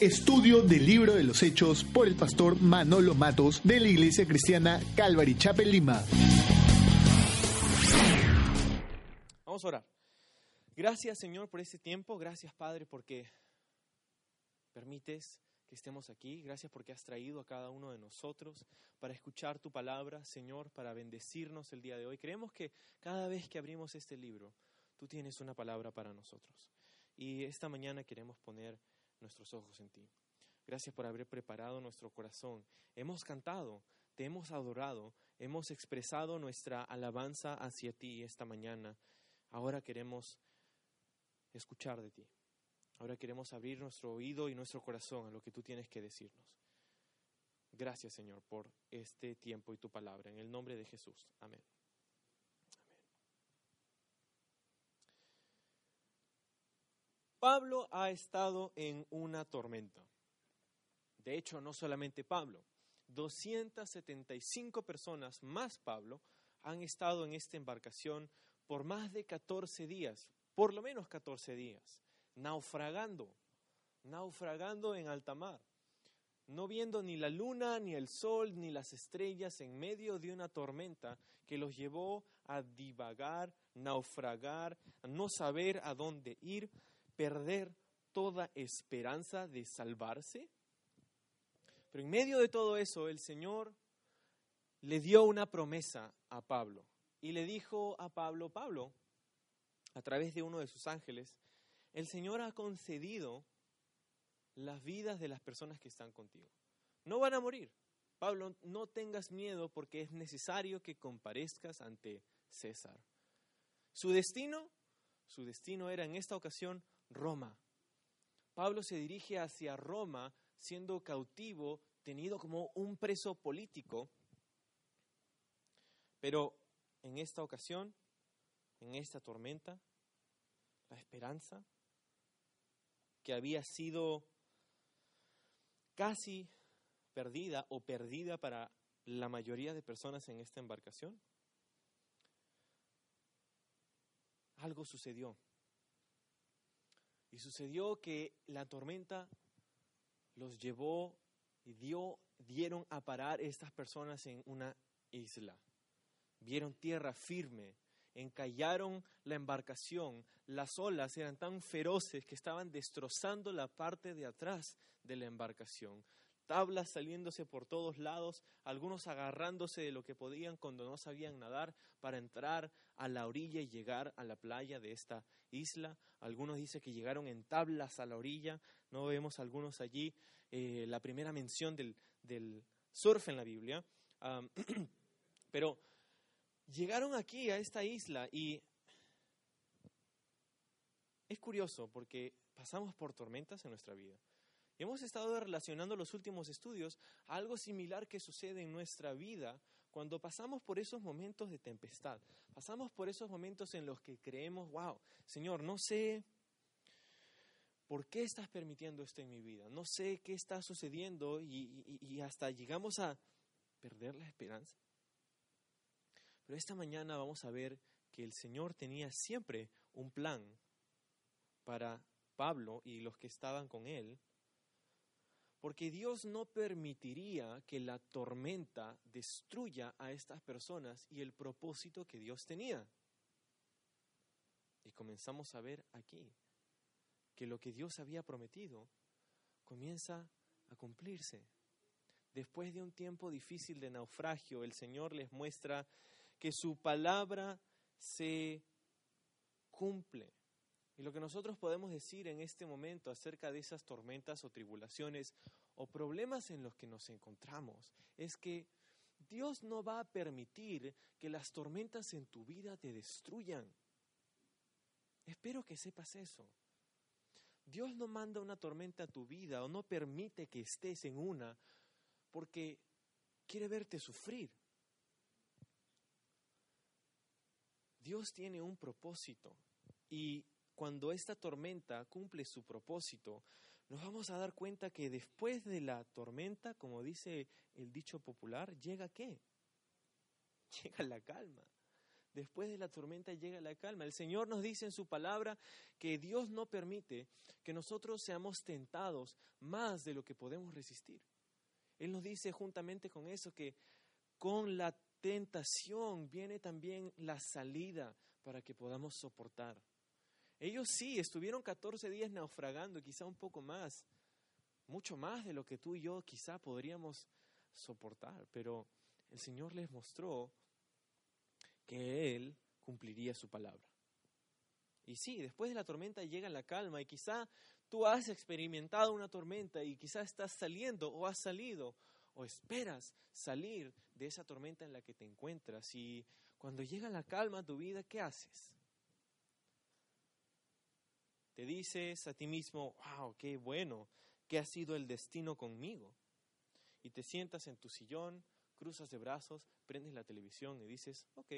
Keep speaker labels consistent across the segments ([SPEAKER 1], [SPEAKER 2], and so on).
[SPEAKER 1] Estudio del libro de los Hechos por el pastor Manolo Matos de la Iglesia Cristiana Calvary Chapel Lima.
[SPEAKER 2] Vamos a orar. Gracias Señor por este tiempo, gracias Padre porque permites que estemos aquí, gracias porque has traído a cada uno de nosotros para escuchar tu palabra, Señor, para bendecirnos el día de hoy. Creemos que cada vez que abrimos este libro, tú tienes una palabra para nosotros. Y esta mañana queremos poner nuestros ojos en ti. Gracias por haber preparado nuestro corazón. Hemos cantado, te hemos adorado, hemos expresado nuestra alabanza hacia ti esta mañana. Ahora queremos escuchar de ti. Ahora queremos abrir nuestro oído y nuestro corazón a lo que tú tienes que decirnos. Gracias, Señor, por este tiempo y tu palabra. En el nombre de Jesús. Amén. Pablo ha estado en una tormenta. De hecho, no solamente Pablo, 275 personas más Pablo han estado en esta embarcación por más de 14 días, por lo menos 14 días, naufragando, naufragando en alta mar, no viendo ni la luna, ni el sol, ni las estrellas en medio de una tormenta que los llevó a divagar, naufragar, a no saber a dónde ir, perder toda esperanza de salvarse? Pero en medio de todo eso, el Señor le dio una promesa a Pablo y le dijo a Pablo, Pablo, a través de uno de sus ángeles, el Señor ha concedido las vidas de las personas que están contigo. No van a morir. Pablo, no tengas miedo porque es necesario que comparezcas ante César. Su destino, su destino era en esta ocasión Roma. Pablo se dirige hacia Roma siendo cautivo, tenido como un preso político, pero en esta ocasión, en esta tormenta, la esperanza que había sido casi perdida o perdida para la mayoría de personas en esta embarcación, algo sucedió. Y sucedió que la tormenta los llevó y dio, dieron a parar estas personas en una isla. Vieron tierra firme, encallaron la embarcación, las olas eran tan feroces que estaban destrozando la parte de atrás de la embarcación tablas saliéndose por todos lados, algunos agarrándose de lo que podían cuando no sabían nadar para entrar a la orilla y llegar a la playa de esta isla. Algunos dicen que llegaron en tablas a la orilla, no vemos algunos allí eh, la primera mención del, del, surf en la Biblia, pero llegaron aquí a esta isla y es curioso porque pasamos por tormentas en nuestra vida. Hemos estado relacionando los últimos estudios a algo similar que sucede en nuestra vida cuando pasamos por esos momentos de tempestad. Pasamos por esos momentos en los que creemos, wow, Señor, no sé por qué estás permitiendo esto en mi vida, no sé qué está sucediendo y, hasta llegamos a perder la esperanza. Pero esta mañana vamos a ver que el Señor tenía siempre un plan para Pablo y los que estaban con él porque Dios no permitiría que la tormenta destruya a estas personas y el propósito que Dios tenía. Y comenzamos a ver aquí que lo que Dios había prometido comienza a cumplirse. Después de un tiempo difícil de naufragio, el Señor les muestra que su palabra se cumple. Y lo que nosotros podemos decir en este momento acerca de esas tormentas o tribulaciones o problemas en los que nos encontramos es que Dios no va a permitir que las tormentas en tu vida te destruyan. Espero que sepas eso. Dios no manda una tormenta a tu vida o no permite que estés en una porque quiere verte sufrir. Dios tiene un propósito y cuando esta tormenta cumple su propósito, nos vamos a dar cuenta que después de la tormenta, como dice el dicho popular, llega qué? Llega la calma. Después de la tormenta llega la calma. El Señor nos dice en su palabra que Dios no permite que nosotros seamos tentados más de lo que podemos resistir. Él nos dice juntamente con eso que con la tentación viene también la salida para que podamos soportar. Ellos sí, estuvieron 14 días naufragando, quizá un poco más, mucho más de lo que tú y yo quizá podríamos soportar, pero el Señor les mostró que Él cumpliría su palabra. Y sí, después de la tormenta llega la calma y quizá tú has experimentado una tormenta y quizá estás saliendo o has salido o esperas salir de esa tormenta en la que te encuentras y cuando llega la calma a tu vida, ¿qué haces? Te dices a ti mismo, wow, qué bueno, qué ha sido el destino conmigo. Y te sientas en tu sillón, cruzas de brazos, prendes la televisión y dices, ok.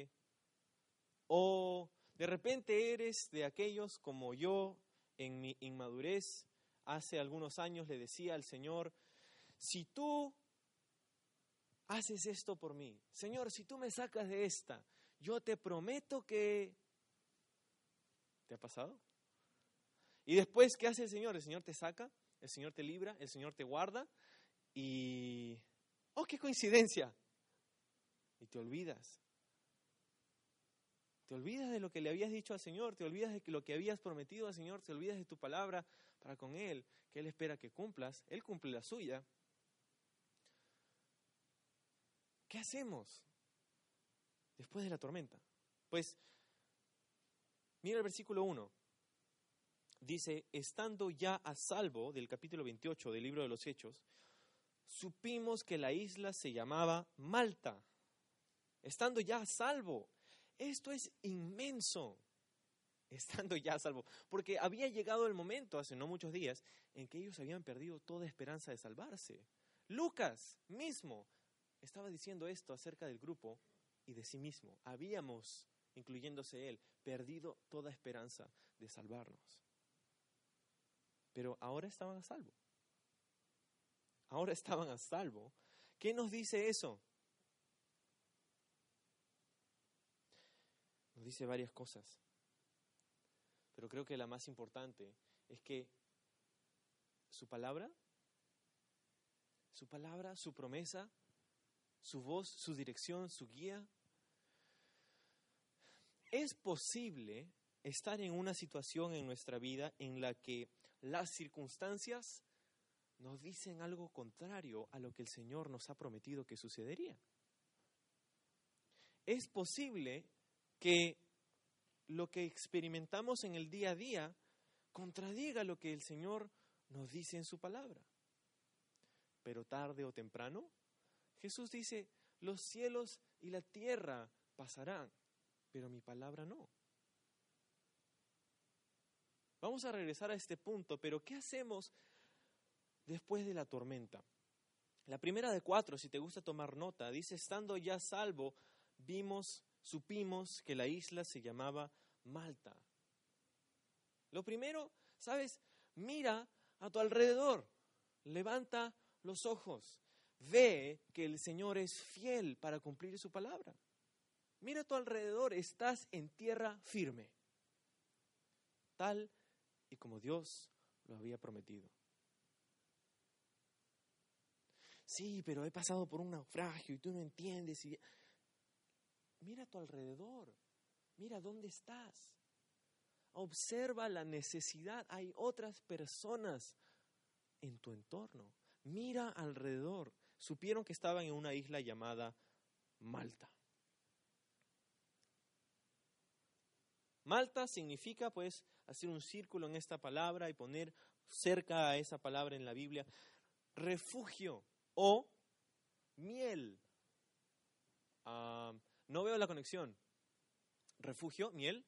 [SPEAKER 2] O de repente eres de aquellos como yo en mi inmadurez, hace algunos años le decía al Señor, si tú haces esto por mí, Señor, si tú me sacas de esta, yo te prometo que... ¿Te ha pasado? Y después, ¿qué hace el Señor? El Señor te saca, el Señor te libra, el Señor te guarda y... ¡Oh, qué coincidencia! Y te olvidas. Te olvidas de lo que le habías dicho al Señor, te olvidas de lo que habías prometido al Señor, te olvidas de tu palabra para con Él, que Él espera que cumplas, Él cumple la suya. ¿Qué hacemos después de la tormenta? Pues, mira el versículo 1 dice, estando ya a salvo del capítulo 28 del libro de los Hechos, supimos que la isla se llamaba Malta. Estando ya a salvo. Esto es inmenso. Estando ya a salvo. Porque había llegado el momento, hace no muchos días, en que ellos habían perdido toda esperanza de salvarse. Lucas mismo estaba diciendo esto acerca del grupo y de sí mismo. Habíamos, incluyéndose él, perdido toda esperanza de salvarnos pero ahora estaban a salvo. Ahora estaban a salvo. ¿Qué nos dice eso? Nos dice varias cosas. Pero creo que la más importante es que su palabra, su palabra, su promesa, su voz, su dirección, su guía, es posible estar en una situación en nuestra vida en la que las circunstancias nos dicen algo contrario a lo que el Señor nos ha prometido que sucedería. Es posible que lo que experimentamos en el día a día contradiga lo que el Señor nos dice en su palabra. Pero tarde o temprano, Jesús dice, los cielos y la tierra pasarán, pero mi palabra no. Vamos a regresar a este punto, pero ¿qué hacemos después de la tormenta? La primera de cuatro, si te gusta tomar nota, dice, estando ya salvo, vimos, supimos que la isla se llamaba Malta. Lo primero, ¿sabes? Mira a tu alrededor, levanta los ojos, ve que el Señor es fiel para cumplir su palabra. Mira a tu alrededor, estás en tierra firme, tal y como Dios lo había prometido. Sí, pero he pasado por un naufragio y tú no entiendes. Mira a tu alrededor, mira dónde estás. Observa la necesidad. Hay otras personas en tu entorno. Mira alrededor. Supieron que estaban en una isla llamada Malta. Malta significa pues hacer un círculo en esta palabra y poner cerca a esa palabra en la Biblia refugio o miel. Ah, no veo la conexión. Refugio, miel.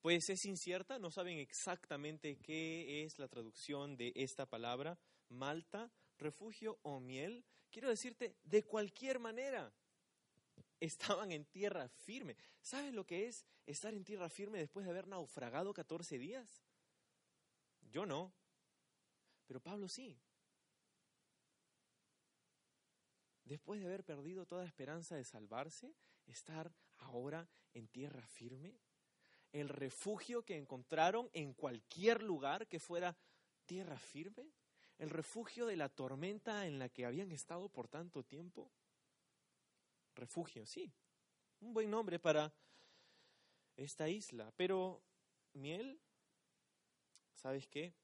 [SPEAKER 2] pues es incierta, no saben exactamente qué es la traducción de esta palabra, Malta, refugio o miel. Quiero decirte, de cualquier manera, estaban en tierra firme. ¿Sabes lo que es estar en tierra firme después de haber naufragado 14 días? Yo no, pero Pablo sí. Después de haber perdido toda esperanza de salvarse, estar ahora en tierra firme, el refugio que encontraron en cualquier lugar que fuera tierra firme, el refugio de la tormenta en la que habían estado por tanto tiempo. Refugio, sí, un buen nombre para esta isla, pero miel, ¿sabes qué?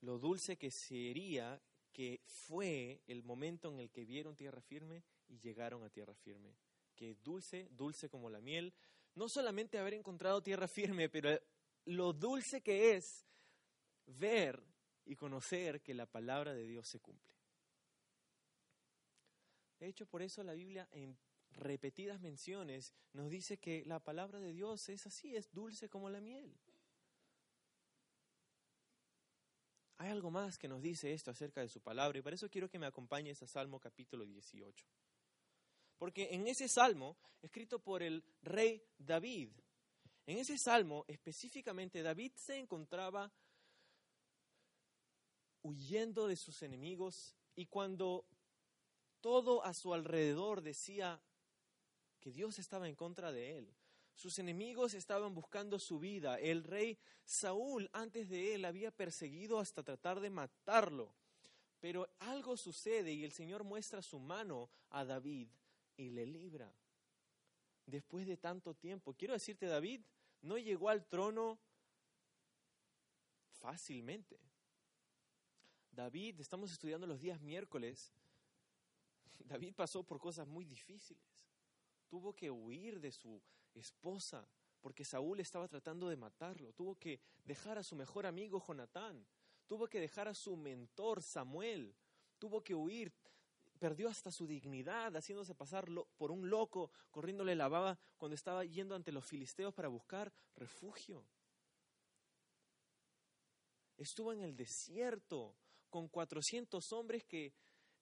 [SPEAKER 2] Lo dulce que sería que fue el momento en el que vieron tierra firme y llegaron a tierra firme. Que dulce, dulce como la miel, no solamente haber encontrado tierra firme, pero lo dulce que es ver y conocer que la palabra de Dios se cumple. De hecho, por eso la Biblia en repetidas menciones nos dice que la palabra de Dios es así, es dulce como la miel. Hay algo más que nos dice esto acerca de su palabra y por eso quiero que me acompañes a Salmo capítulo 18. Porque en ese salmo, escrito por el rey David, en ese salmo específicamente David se encontraba huyendo de sus enemigos y cuando todo a su alrededor decía que Dios estaba en contra de él, sus enemigos estaban buscando su vida. El rey Saúl antes de él había perseguido hasta tratar de matarlo. Pero algo sucede y el Señor muestra su mano a David y le libra. Después de tanto tiempo. Quiero decirte, David no llegó al trono fácilmente. David, estamos estudiando los días miércoles, David pasó por cosas muy difíciles. Tuvo que huir de su esposa porque Saúl estaba tratando de matarlo. Tuvo que dejar a su mejor amigo Jonatán. Tuvo que dejar a su mentor Samuel. Tuvo que huir perdió hasta su dignidad, haciéndose pasar por un loco, corriéndole la baba cuando estaba yendo ante los filisteos para buscar refugio. Estuvo en el desierto con 400 hombres que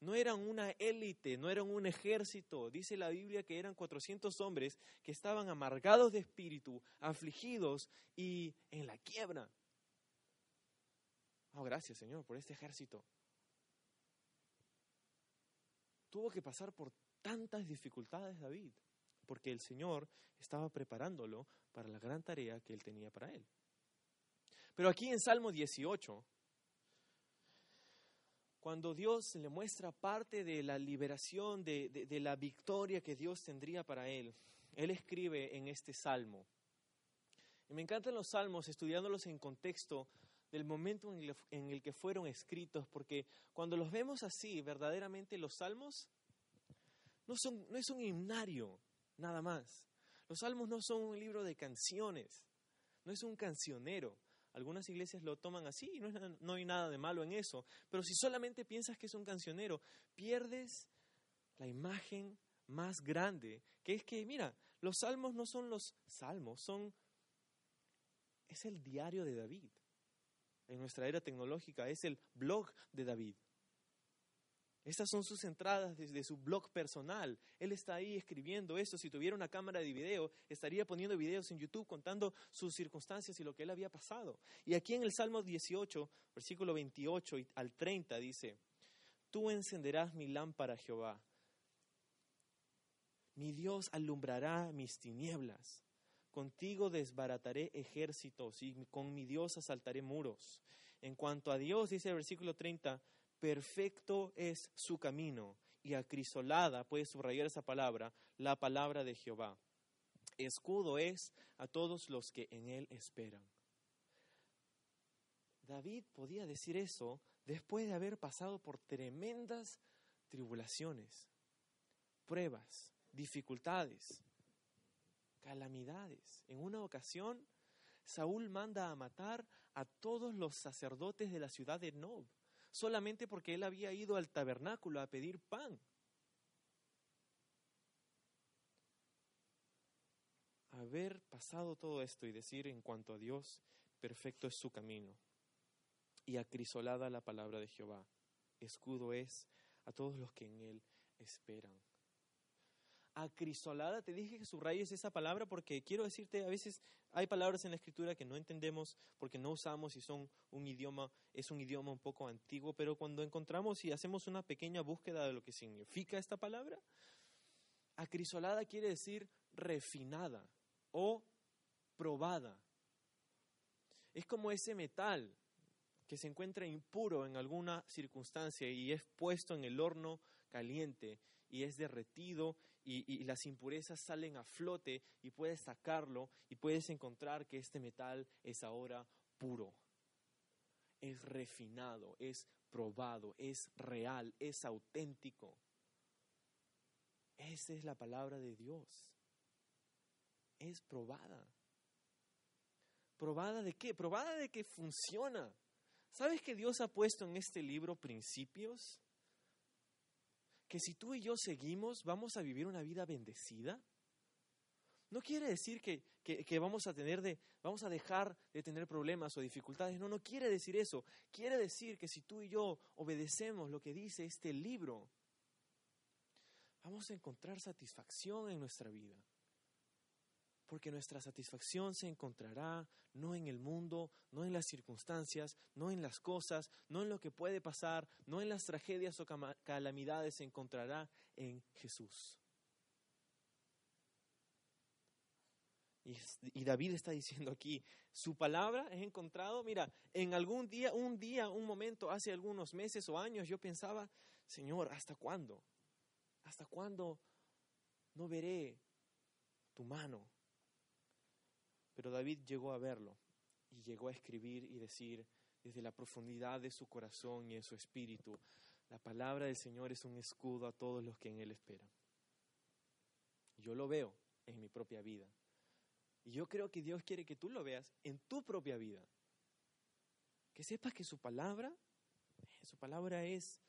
[SPEAKER 2] no eran una élite, no eran un ejército. Dice la Biblia que eran 400 hombres que estaban amargados de espíritu, afligidos y en la quiebra. Oh, gracias Señor por este ejército tuvo que pasar por tantas dificultades David, porque el Señor estaba preparándolo para la gran tarea que él tenía para él. Pero aquí en Salmo 18, cuando Dios le muestra parte de la liberación, de, de, la victoria que Dios tendría para él, él escribe en este salmo. Y me encantan los salmos estudiándolos en contexto del momento en el, que fueron escritos, porque cuando los vemos así, verdaderamente los salmos no, son, no es un himnario, nada más. Los salmos no son un libro de canciones, no es un cancionero. Algunas iglesias lo toman así y no, hay nada de malo en eso, pero si solamente piensas que es un cancionero, pierdes la imagen más grande, que es que, mira, los salmos no son los salmos, son es el diario de David en nuestra era tecnológica es el blog de David. Estas son sus entradas desde su blog personal. Él está ahí escribiendo esto. Si tuviera una cámara de video, estaría poniendo videos en YouTube contando sus circunstancias y lo que él había pasado. Y aquí en el Salmo 18, versículo 28 al 30 dice, Tú encenderás mi lámpara, Jehová. Mi Dios alumbrará mis tinieblas. Contigo desbarataré ejércitos y con mi Dios asaltaré muros. En cuanto a Dios, dice el versículo 30, perfecto es su camino y acrisolada, puede subrayar esa palabra, la palabra de Jehová. Escudo es a todos los que en él esperan. David podía decir eso después de haber pasado por tremendas tribulaciones, pruebas, dificultades, calamidades. En una ocasión, Saúl manda a matar a todos los sacerdotes de la ciudad de Nob, solamente porque él había ido al tabernáculo a pedir pan. haber pasado todo esto y decir en cuanto a Dios, perfecto es su camino, y acrisolada la palabra de Jehová, escudo es a todos los que en él esperan. Acrisolada, te dije que subrayes esa palabra porque quiero decirte, a veces hay palabras en la escritura que no entendemos porque no usamos y son un idioma, es un idioma un poco antiguo, pero cuando encontramos y hacemos una pequeña búsqueda de lo que significa esta palabra, acrisolada quiere decir refinada o probada. Es como ese metal que se encuentra impuro en alguna circunstancia y es puesto en el horno caliente y es derretido y, las impurezas salen a flote y puedes sacarlo y puedes encontrar que este metal es ahora puro, es refinado, es probado, es real, es auténtico. Esa es la palabra de Dios. Es probada. ¿Probada de qué? Probada de que funciona. ¿Sabes que Dios ha puesto en este libro principios? Que si tú y yo seguimos, vamos a vivir una vida bendecida. No quiere decir que, que, vamos a tener de, vamos a dejar de tener problemas o dificultades. No, no quiere decir eso. Quiere decir que si tú y yo obedecemos lo que dice este libro, vamos a encontrar satisfacción en nuestra vida. Porque nuestra satisfacción se encontrará no en el mundo, no en las circunstancias, no en las cosas, no en lo que puede pasar, no en las tragedias o calamidades, se encontrará en Jesús. Y, David está diciendo aquí, su palabra es encontrado, mira, en algún día, un día, un momento, hace algunos meses o años, yo pensaba, Señor, ¿hasta cuándo? ¿Hasta cuándo no veré tu mano? Pero David llegó a verlo y llegó a escribir y decir desde la profundidad de su corazón y de su espíritu, la palabra del Señor es un escudo a todos los que en Él esperan. Yo lo veo en mi propia vida. Y yo creo que Dios quiere que tú lo veas en tu propia vida. Que sepas que su palabra, su palabra es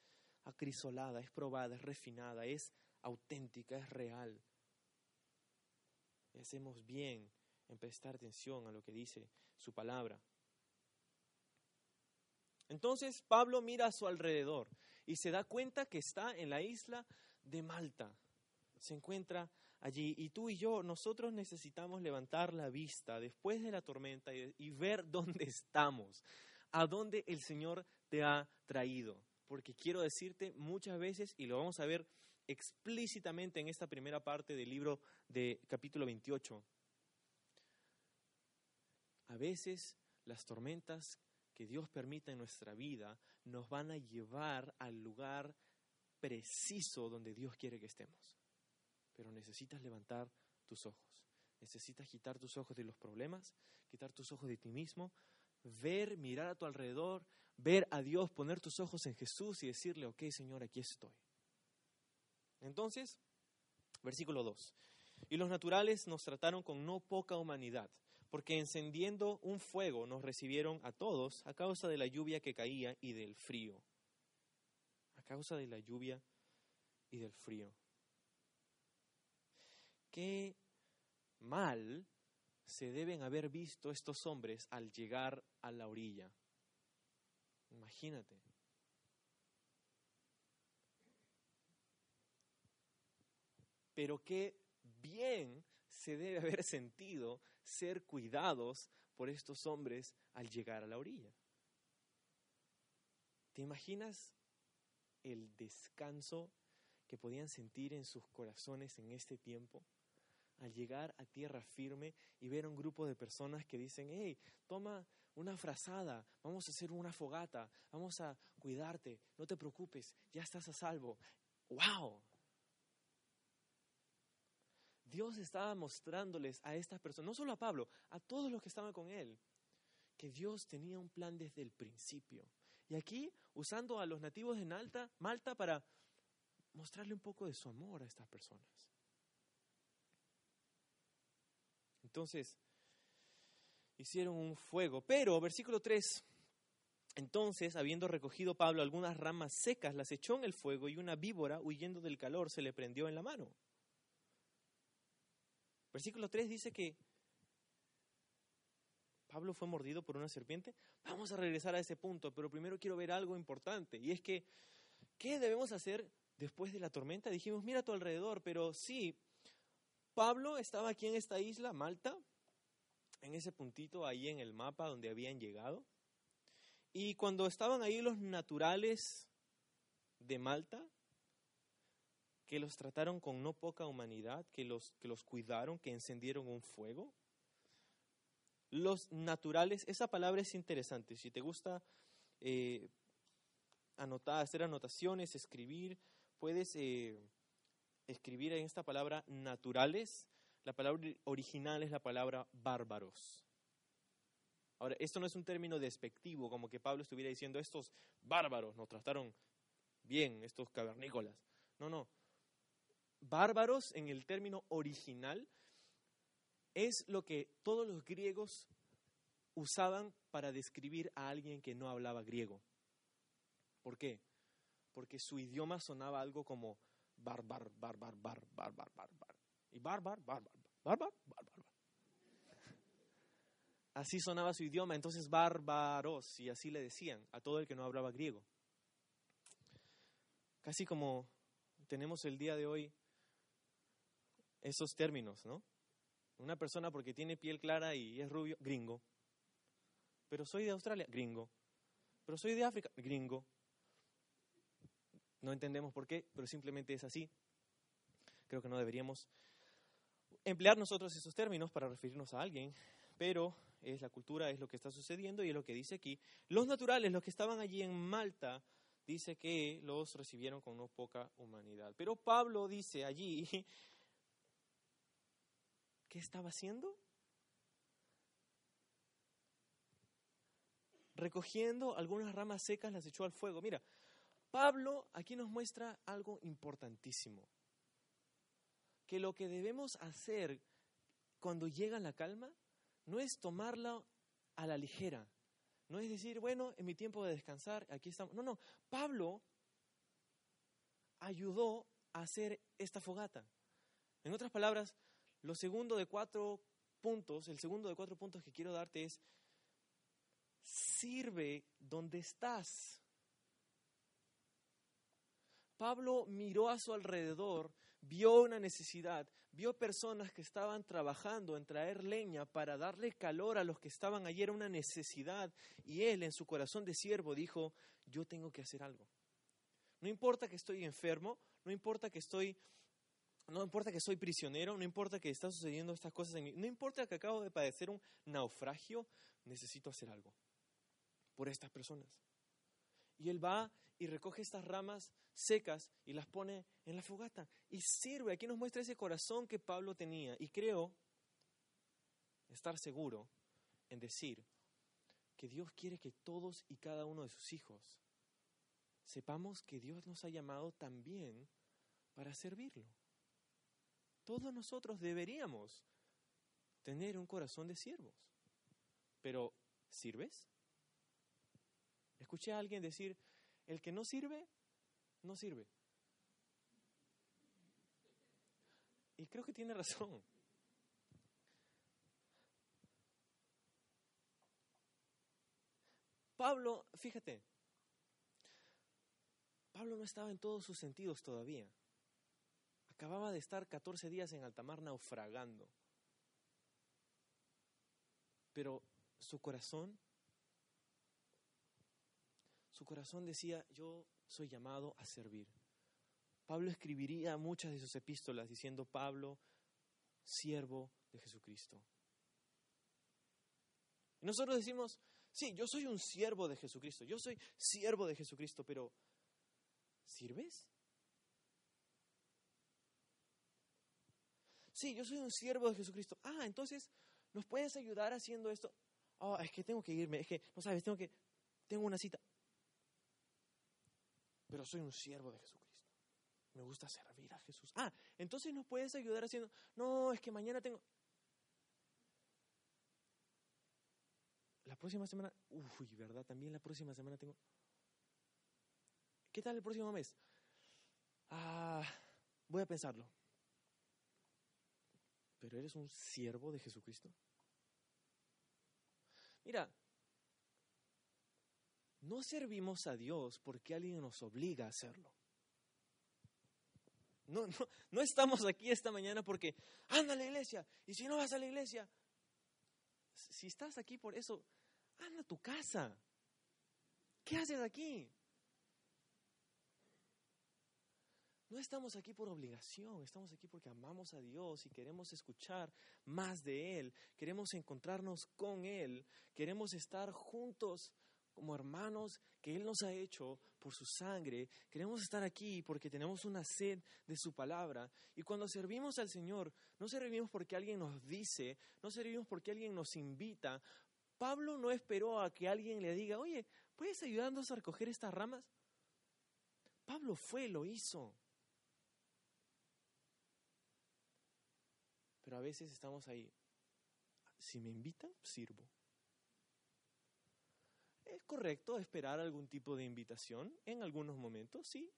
[SPEAKER 2] acrisolada, es probada, es refinada, es auténtica, es real. Hacemos bien en prestar atención a lo que dice su palabra. Entonces Pablo mira a su alrededor y se da cuenta que está en la isla de Malta. Se encuentra allí y tú y yo, nosotros necesitamos levantar la vista después de la tormenta y, y ver dónde estamos, a dónde el Señor te ha traído porque quiero decirte muchas veces, y lo vamos a ver explícitamente en esta primera parte del libro de capítulo 28, a veces las tormentas que Dios permita en nuestra vida nos van a llevar al lugar preciso donde Dios quiere que estemos. Pero necesitas levantar tus ojos. Necesitas quitar tus ojos de los problemas, quitar tus ojos de ti mismo, ver, mirar a tu alrededor, ver a Dios, poner tus ojos en Jesús y decirle, ok Señor, aquí estoy. Entonces, versículo 2. Y los naturales nos trataron con no poca humanidad, porque encendiendo un fuego nos recibieron a todos a causa de la lluvia que caía y del frío. A causa de la lluvia y del frío. Qué mal se deben haber visto estos hombres al llegar a la orilla. Imagínate. Pero qué bien se debe haber sentido ser cuidados por estos hombres al llegar a la orilla. ¿Te imaginas el descanso que podían sentir en sus corazones en este tiempo? Al llegar a tierra firme y ver a un grupo de personas que dicen, hey, toma una frazada, vamos a hacer una fogata, vamos a cuidarte, no te preocupes, ya estás a salvo. ¡Wow! Dios estaba mostrándoles a estas personas, no solo a Pablo, a todos los que estaban con él, que Dios tenía un plan desde el principio. Y aquí, usando a los nativos Malta, Malta para mostrarle un poco de su amor a estas personas. Entonces, hicieron un fuego. Pero, versículo 3, entonces, habiendo recogido Pablo algunas ramas secas, las echó en el fuego y una víbora, huyendo del calor, se le prendió en la mano. Versículo 3 dice que Pablo fue mordido por una serpiente. Vamos a regresar a ese punto, pero primero quiero ver algo importante, y es que, ¿qué debemos hacer después de la tormenta? Dijimos, mira a tu alrededor, pero sí, Pablo estaba aquí en esta isla, Malta, en ese puntito ahí en el mapa donde habían llegado. Y cuando estaban ahí los naturales de Malta, que los trataron con no poca humanidad, que los, que los cuidaron, que encendieron un fuego. Los naturales, esa palabra es interesante. Si te gusta eh, anotar, hacer anotaciones, escribir, puedes eh, escribir en esta palabra naturales. La palabra original es la palabra bárbaros. Ahora, esto no es un término despectivo, como que Pablo estuviera diciendo, estos bárbaros nos trataron bien, estos cavernícolas. No, no. Bárbaros en el término original es lo que todos los griegos usaban para describir a alguien que no hablaba griego. ¿Por qué? Porque su idioma sonaba algo como bárbaro, bárbaro, bárbaro, bárbaro, bárbaro. Y bárbaro, bárbaro, bárbaro, bárbaro. Así sonaba su idioma, entonces bárbaros, y así le decían a todo el que no hablaba griego. Casi como tenemos el día de hoy esos términos, ¿no? Una persona porque tiene piel clara y es rubio, gringo. Pero soy de Australia, gringo. Pero soy de África, gringo. No entendemos por qué, pero simplemente es así. Creo que no deberíamos emplear nosotros esos términos para referirnos a alguien, pero es la cultura, es lo que está sucediendo y es lo que dice aquí. Los naturales, los que estaban allí en Malta, dice que los recibieron con no poca humanidad. Pero Pablo dice allí, ¿qué estaba haciendo? Recogiendo algunas ramas secas las echó al fuego. Mira, Pablo aquí nos muestra algo importantísimo. Que lo que debemos hacer cuando llega la calma no es tomarla a la ligera. No es decir, bueno, en mi tiempo de descansar, aquí estamos. No, no. Pablo ayudó a hacer esta fogata. En otras palabras, lo segundo de cuatro puntos, el segundo de cuatro puntos que quiero darte es, sirve donde estás. Pablo miró a su alrededor, vio una necesidad, vio personas que estaban trabajando en traer leña para darle calor a los que estaban allí, era una necesidad, y él en su corazón de siervo dijo, yo tengo que hacer algo. No importa que estoy enfermo, no importa que estoy no importa que soy prisionero, no importa que están sucediendo estas cosas en mí, no importa que acabo de padecer un naufragio, necesito hacer algo por estas personas. Y él va y recoge estas ramas secas y las pone en la fogata y sirve. Aquí nos muestra ese corazón que Pablo tenía. Y creo estar seguro en decir que Dios quiere que todos y cada uno de sus hijos sepamos que Dios nos ha llamado también para servirlo. Todos nosotros deberíamos tener un corazón de siervos. Pero, ¿sirves? Escuché a alguien decir, el que no sirve, no sirve. Y creo que tiene razón. Pablo, fíjate, Pablo no estaba en todos sus sentidos todavía. Acababa de estar 14 días en alta mar naufragando. Pero su corazón, su corazón decía, yo soy llamado a servir. Pablo escribiría muchas de sus epístolas diciendo, Pablo, siervo de Jesucristo. Y nosotros decimos, sí, yo soy un siervo de Jesucristo, yo soy siervo de Jesucristo, pero ¿sirves? Sí, yo soy un siervo de Jesucristo. Ah, entonces, ¿nos puedes ayudar haciendo esto? Oh, es que tengo que irme, es que, no sabes, tengo que, tengo una cita pero soy un siervo de Jesucristo. Me gusta servir a Jesús. Ah, entonces nos puedes ayudar haciendo, no, es que mañana tengo... La próxima semana, uy, ¿verdad? También la próxima semana tengo... ¿Qué tal el próximo mes? Ah, voy a pensarlo. Pero eres un siervo de Jesucristo. Mira, no servimos a Dios porque alguien nos obliga a hacerlo. No, no, no estamos aquí esta mañana porque anda a la iglesia y si no vas a la iglesia, si estás aquí por eso, anda a tu casa. ¿Qué haces aquí? No estamos aquí por obligación, estamos aquí porque amamos a Dios y queremos escuchar más de Él, queremos encontrarnos con Él, queremos estar juntos como hermanos que Él nos ha hecho por su sangre. Queremos estar aquí porque tenemos una sed de su palabra. Y cuando servimos al Señor, no servimos porque alguien nos dice, no servimos porque alguien nos invita. Pablo no esperó a que alguien le diga, oye, ¿puedes ayudarnos a recoger estas ramas? Pablo fue, lo hizo. Pero a veces estamos ahí. Si me invitan, sirvo. ¿Es correcto esperar algún tipo de invitación en algunos momentos? Sí.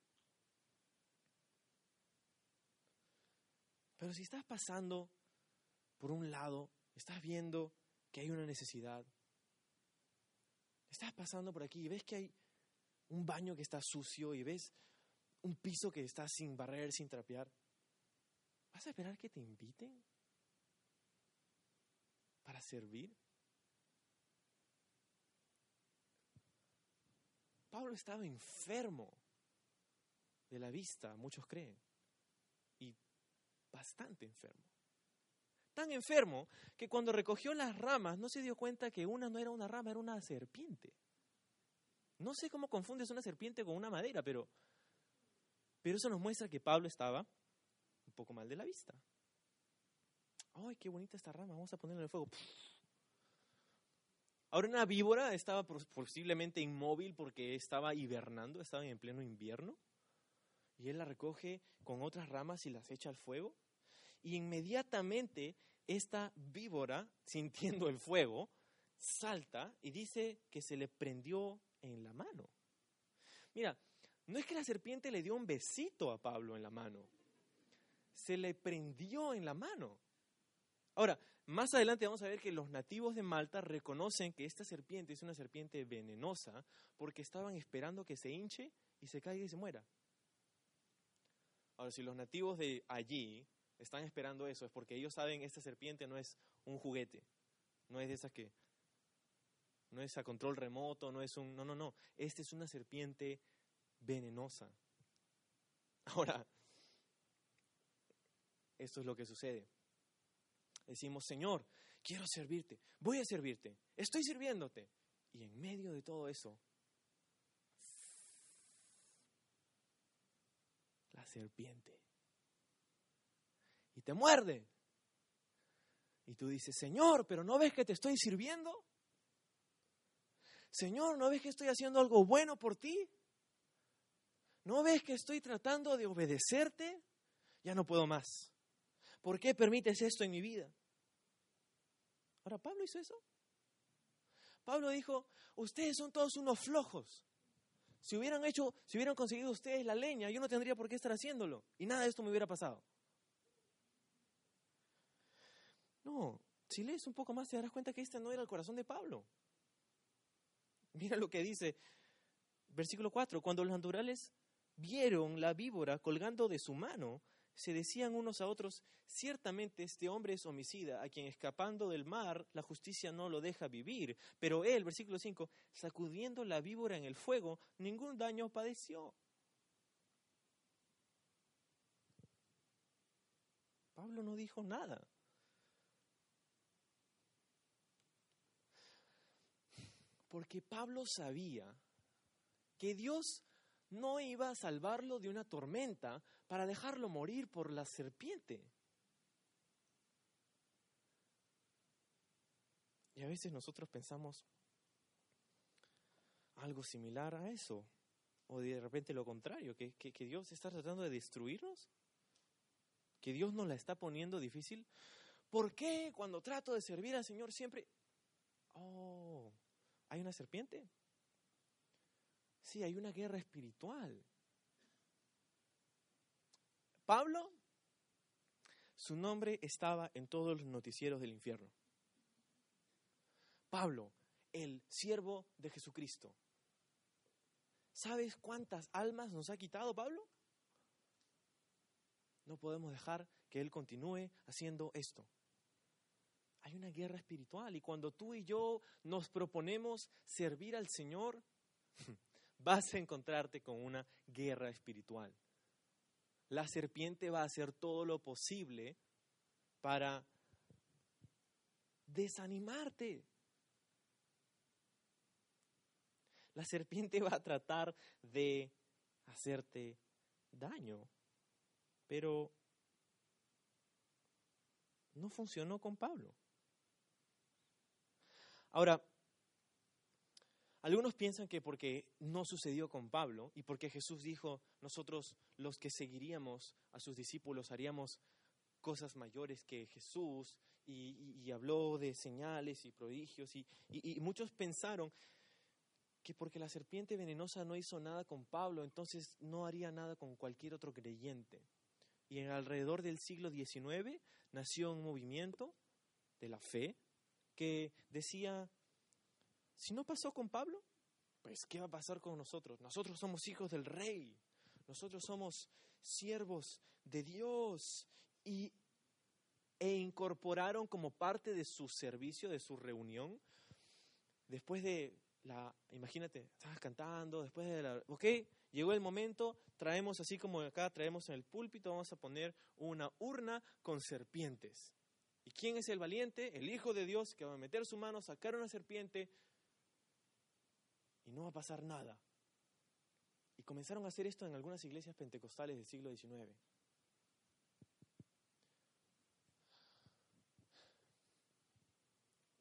[SPEAKER 2] Pero si estás pasando por un lado, estás viendo que hay una necesidad, estás pasando por aquí y ves que hay un baño que está sucio y ves un piso que está sin barrer, sin trapear, ¿vas a esperar que te inviten? Para servir? Pablo estaba enfermo de la vista, muchos creen, y bastante enfermo. Tan enfermo que cuando recogió las ramas no se dio cuenta que una no era una rama, era una serpiente. No sé cómo confundes una serpiente con una madera, pero, pero eso nos muestra que Pablo estaba un poco mal de la vista ¡ay, qué bonita esta rama! Vamos a ponerla en el fuego. Ahora una víbora estaba posiblemente inmóvil porque estaba hibernando, estaba en pleno invierno. Y él la recoge con otras ramas y las echa al fuego. Y inmediatamente esta víbora, sintiendo el fuego, salta y dice que se le prendió en la mano. Mira, no es que la serpiente le dio un besito a Pablo en la mano, se le prendió en la mano. Ahora, más adelante vamos a ver que los nativos de Malta reconocen que esta serpiente es una serpiente venenosa porque estaban esperando que se hinche y se caiga y se muera. Ahora, si los nativos de allí están esperando eso, es porque ellos saben que esta serpiente no es un juguete, no es de esas que, no es a control remoto, no es un, no, no, no, esta es una serpiente venenosa. Ahora, esto es lo que sucede. Decimos, Señor, quiero servirte, voy a servirte, estoy sirviéndote. Y en medio de todo eso, la serpiente. Y te muerde. Y tú dices, Señor, pero ¿no ves que te estoy sirviendo? Señor, ¿no ves que estoy haciendo algo bueno por ti? ¿No ves que estoy tratando de obedecerte? Ya no puedo más. ¿Por qué permites esto en mi vida? Ahora, ¿Pablo hizo eso? Pablo dijo, ustedes son todos unos flojos. Si hubieran hecho, si hubieran conseguido ustedes la leña, yo no tendría por qué estar haciéndolo. Y nada de esto me hubiera pasado. No, si lees un poco más te darás cuenta que este no era el corazón de Pablo. Mira lo que dice, versículo 4, cuando los naturales vieron la víbora colgando de su mano, se decían unos a otros, ciertamente este hombre es homicida, a quien escapando del mar la justicia no lo deja vivir. Pero él, versículo 5, sacudiendo la víbora en el fuego, ningún daño padeció. Pablo no dijo nada. Porque Pablo sabía que Dios no iba a salvarlo de una tormenta para dejarlo morir por la serpiente. Y a veces nosotros pensamos algo similar a eso, o de repente lo contrario, que, que, Dios está tratando de destruirnos, que Dios nos la está poniendo difícil. ¿Por qué cuando trato de servir al Señor siempre... Oh, hay una serpiente. Sí, hay una guerra espiritual. Pablo su nombre estaba en todos los noticieros del infierno. Pablo, el siervo de Jesucristo. ¿Sabes cuántas almas nos ha quitado Pablo? No podemos dejar que Él continúe haciendo esto. Hay una guerra espiritual y cuando tú y yo nos proponemos servir al Señor, vas a encontrarte con una guerra espiritual. La serpiente va a hacer todo lo posible para desanimarte. La serpiente va a tratar de hacerte daño, pero no funcionó con Pablo. Ahora, algunos piensan que porque no sucedió con Pablo y porque Jesús dijo, nosotros los que seguiríamos a sus discípulos haríamos cosas mayores que Jesús y, habló de señales y prodigios y, y muchos pensaron que porque la serpiente venenosa no hizo nada con Pablo, entonces no haría nada con cualquier otro creyente. Y en alrededor del siglo XIX nació un movimiento de la fe que decía, si no pasó con Pablo, pues ¿qué va a pasar con nosotros? Nosotros somos hijos del rey, nosotros somos siervos de Dios y, e incorporaron como parte de su servicio, de su reunión, después de la, imagínate, estabas cantando, después de la, ok, llegó el momento, traemos así como acá, traemos en el púlpito, vamos a poner una urna con serpientes. ¿Y quién es el valiente? El Hijo de Dios que va a meter su mano, sacar una serpiente, y no va a pasar nada. Y comenzaron a hacer esto en algunas iglesias pentecostales del siglo XIX.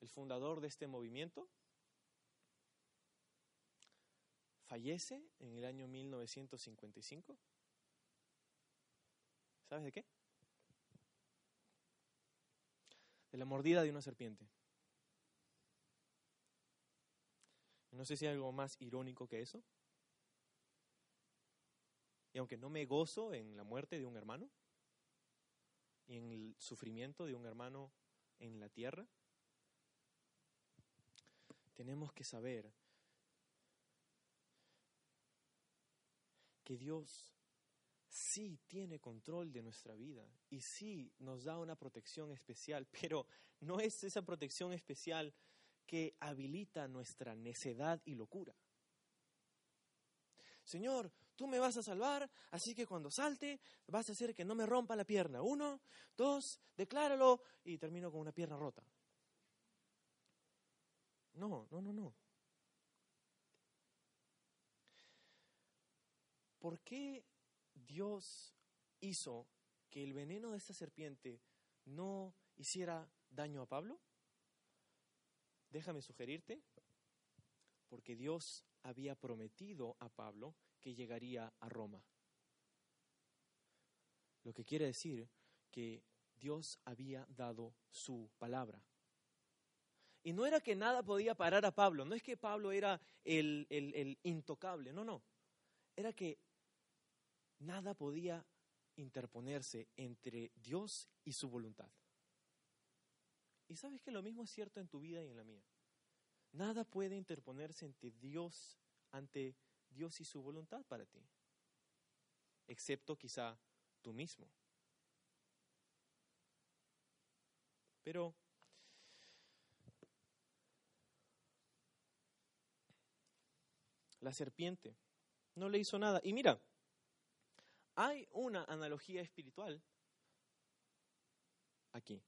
[SPEAKER 2] El fundador de este movimiento fallece en el año 1955. ¿Sabes de qué? De la mordida de una serpiente. No sé si hay algo más irónico que eso. Y aunque no me gozo en la muerte de un hermano y en el sufrimiento de un hermano en la tierra, tenemos que saber que Dios sí tiene control de nuestra vida y sí nos da una protección especial, pero no es esa protección especial que habilita nuestra necedad y locura. Señor, tú me vas a salvar, así que cuando salte vas a hacer que no me rompa la pierna. Uno, dos, decláralo y termino con una pierna rota. No, no, no, no. ¿Por qué Dios hizo que el veneno de esta serpiente no hiciera daño a Pablo? Déjame sugerirte, porque Dios había prometido a Pablo que llegaría a Roma. Lo que quiere decir que Dios había dado su palabra. Y no era que nada podía parar a Pablo, no es que Pablo era el, el intocable, no, no. Era que nada podía interponerse entre Dios y su voluntad. Y sabes que lo mismo es cierto en tu vida y en la mía. Nada puede interponerse ante Dios, ante Dios y su voluntad para ti, excepto quizá tú mismo. Pero la serpiente no le hizo nada. Y mira, hay una analogía espiritual aquí.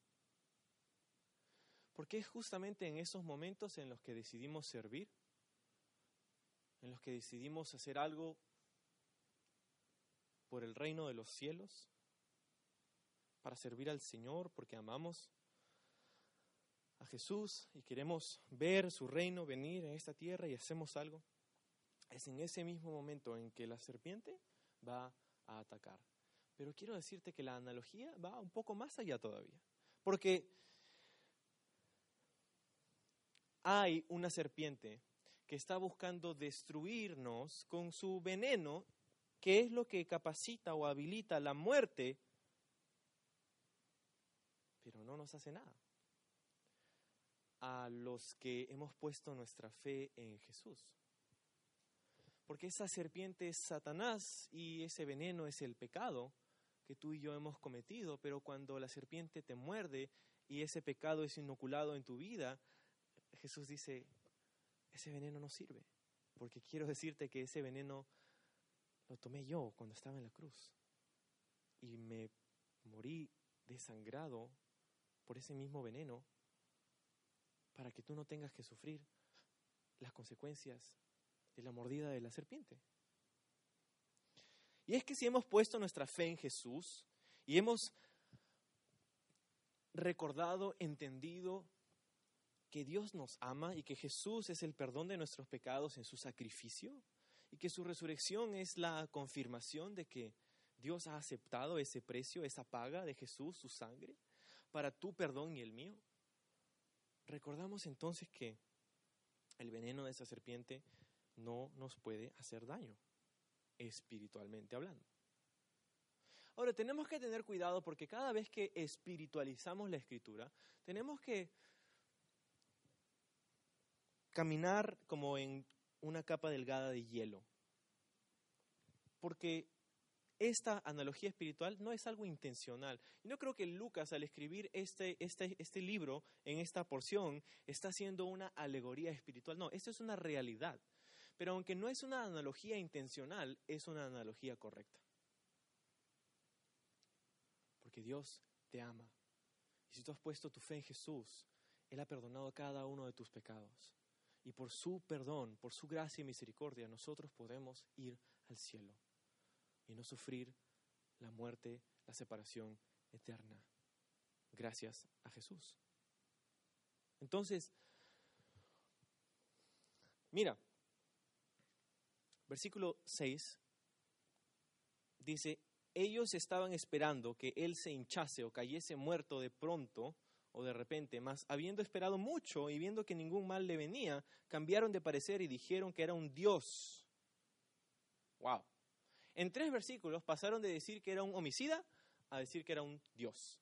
[SPEAKER 2] Porque es justamente en esos momentos en los que decidimos servir, en los que decidimos hacer algo por el reino de los cielos, para servir al Señor, porque amamos a Jesús y queremos ver su reino venir en esta tierra y hacemos algo, es en ese mismo momento en que la serpiente va a atacar. Pero quiero decirte que la analogía va un poco más allá todavía, porque hay una serpiente que está buscando destruirnos con su veneno, que es lo que capacita o habilita la muerte pero no nos hace nada. A los que hemos puesto nuestra fe en Jesús. Porque esa serpiente es Satanás y ese veneno es el pecado que tú y yo hemos cometido, pero cuando la serpiente te muerde y ese pecado es inoculado en tu vida, Jesús dice, ese veneno no sirve, porque quiero decirte que ese veneno lo tomé yo cuando estaba en la cruz y me morí desangrado por ese mismo veneno para que tú no tengas que sufrir las consecuencias de la mordida de la serpiente. Y es que si hemos puesto nuestra fe en Jesús y hemos recordado, entendido que Dios nos ama y que Jesús es el perdón de nuestros pecados en su sacrificio y que su resurrección es la confirmación de que Dios ha aceptado ese precio, esa paga de Jesús, su sangre, para tu perdón y el mío. Recordamos entonces que el veneno de esa serpiente no nos puede hacer daño, espiritualmente hablando. Ahora, tenemos que tener cuidado porque cada vez que espiritualizamos la escritura, tenemos que caminar como en una capa delgada de hielo. Porque esta analogía espiritual no es algo intencional. Y no creo que Lucas al escribir este, este, este libro en esta porción está haciendo una alegoría espiritual. No, esto es una realidad. Pero aunque no es una analogía intencional, es una analogía correcta. Porque Dios te ama. Y si tú has puesto tu fe en Jesús, Él ha perdonado cada uno de tus pecados. Y por su perdón, por su gracia y misericordia, nosotros podemos ir al cielo y no sufrir la muerte, la separación eterna. Gracias a Jesús. Entonces, mira, versículo 6 dice, ellos estaban esperando que él se hinchase o cayese muerto de pronto o de repente, mas habiendo esperado mucho y viendo que ningún mal le venía, cambiaron de parecer y dijeron que era un Dios. Wow. En tres versículos pasaron de decir que era un homicida a decir que era un Dios.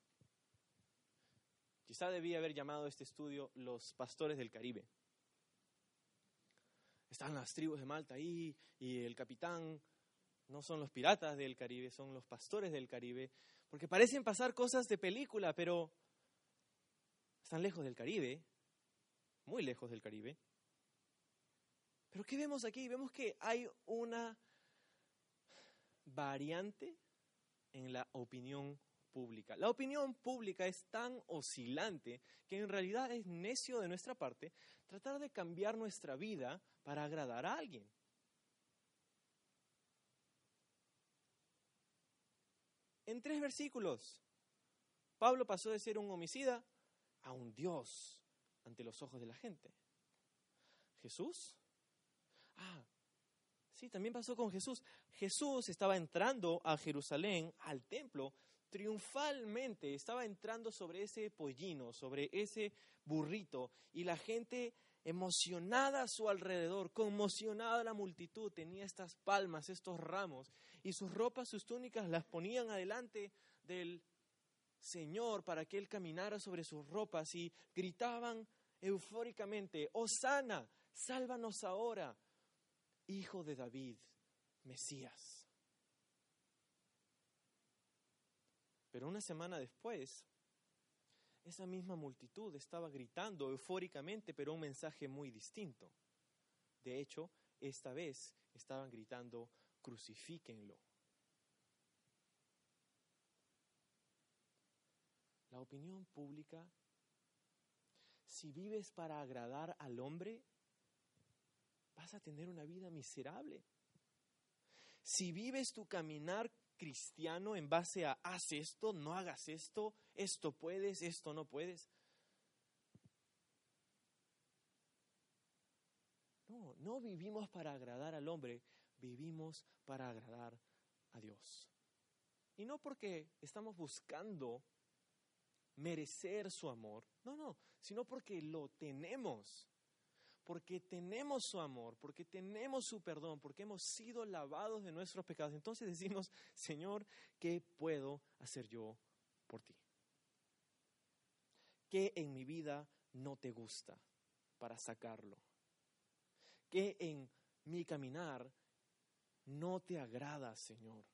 [SPEAKER 2] Quizá debía haber llamado este estudio los pastores del Caribe. Están las tribus de Malta ahí y el capitán no son los piratas del Caribe, son los pastores del Caribe, porque parecen pasar cosas de película, pero están lejos del Caribe, muy lejos del Caribe. Pero ¿qué vemos aquí? Vemos que hay una variante en la opinión pública. La opinión pública es tan oscilante que en realidad es necio de nuestra parte tratar de cambiar nuestra vida para agradar a alguien. En tres versículos, Pablo pasó de ser un homicida a un Dios ante los ojos de la gente. Jesús. Ah, sí, también pasó con Jesús. Jesús estaba entrando a Jerusalén, al templo, triunfalmente, estaba entrando sobre ese pollino, sobre ese burrito, y la gente emocionada a su alrededor, conmocionada la multitud, tenía estas palmas, estos ramos, y sus ropas, sus túnicas las ponían adelante del Señor para que Él caminara sobre sus ropas y gritaban eufóricamente, Osana, sálvanos ahora, Hijo de David, Mesías. Pero una semana después, esa misma multitud estaba gritando eufóricamente, pero un mensaje muy distinto. De hecho, esta vez estaban gritando, crucifíquenlo. La opinión pública, si vives para agradar al hombre, vas a tener una vida miserable. Si vives tu caminar cristiano en base a haz esto, no hagas esto, esto puedes, esto no puedes. No, no vivimos para agradar al hombre, vivimos para agradar a Dios. Y no porque estamos buscando merecer su amor, no, no, sino porque lo tenemos porque tenemos su amor, porque tenemos su perdón, porque hemos sido lavados de nuestros pecados. Entonces decimos, Señor, ¿qué puedo hacer yo por ti? ¿Qué en mi vida no te gusta para sacarlo? ¿Qué en mi caminar no te agrada, Señor?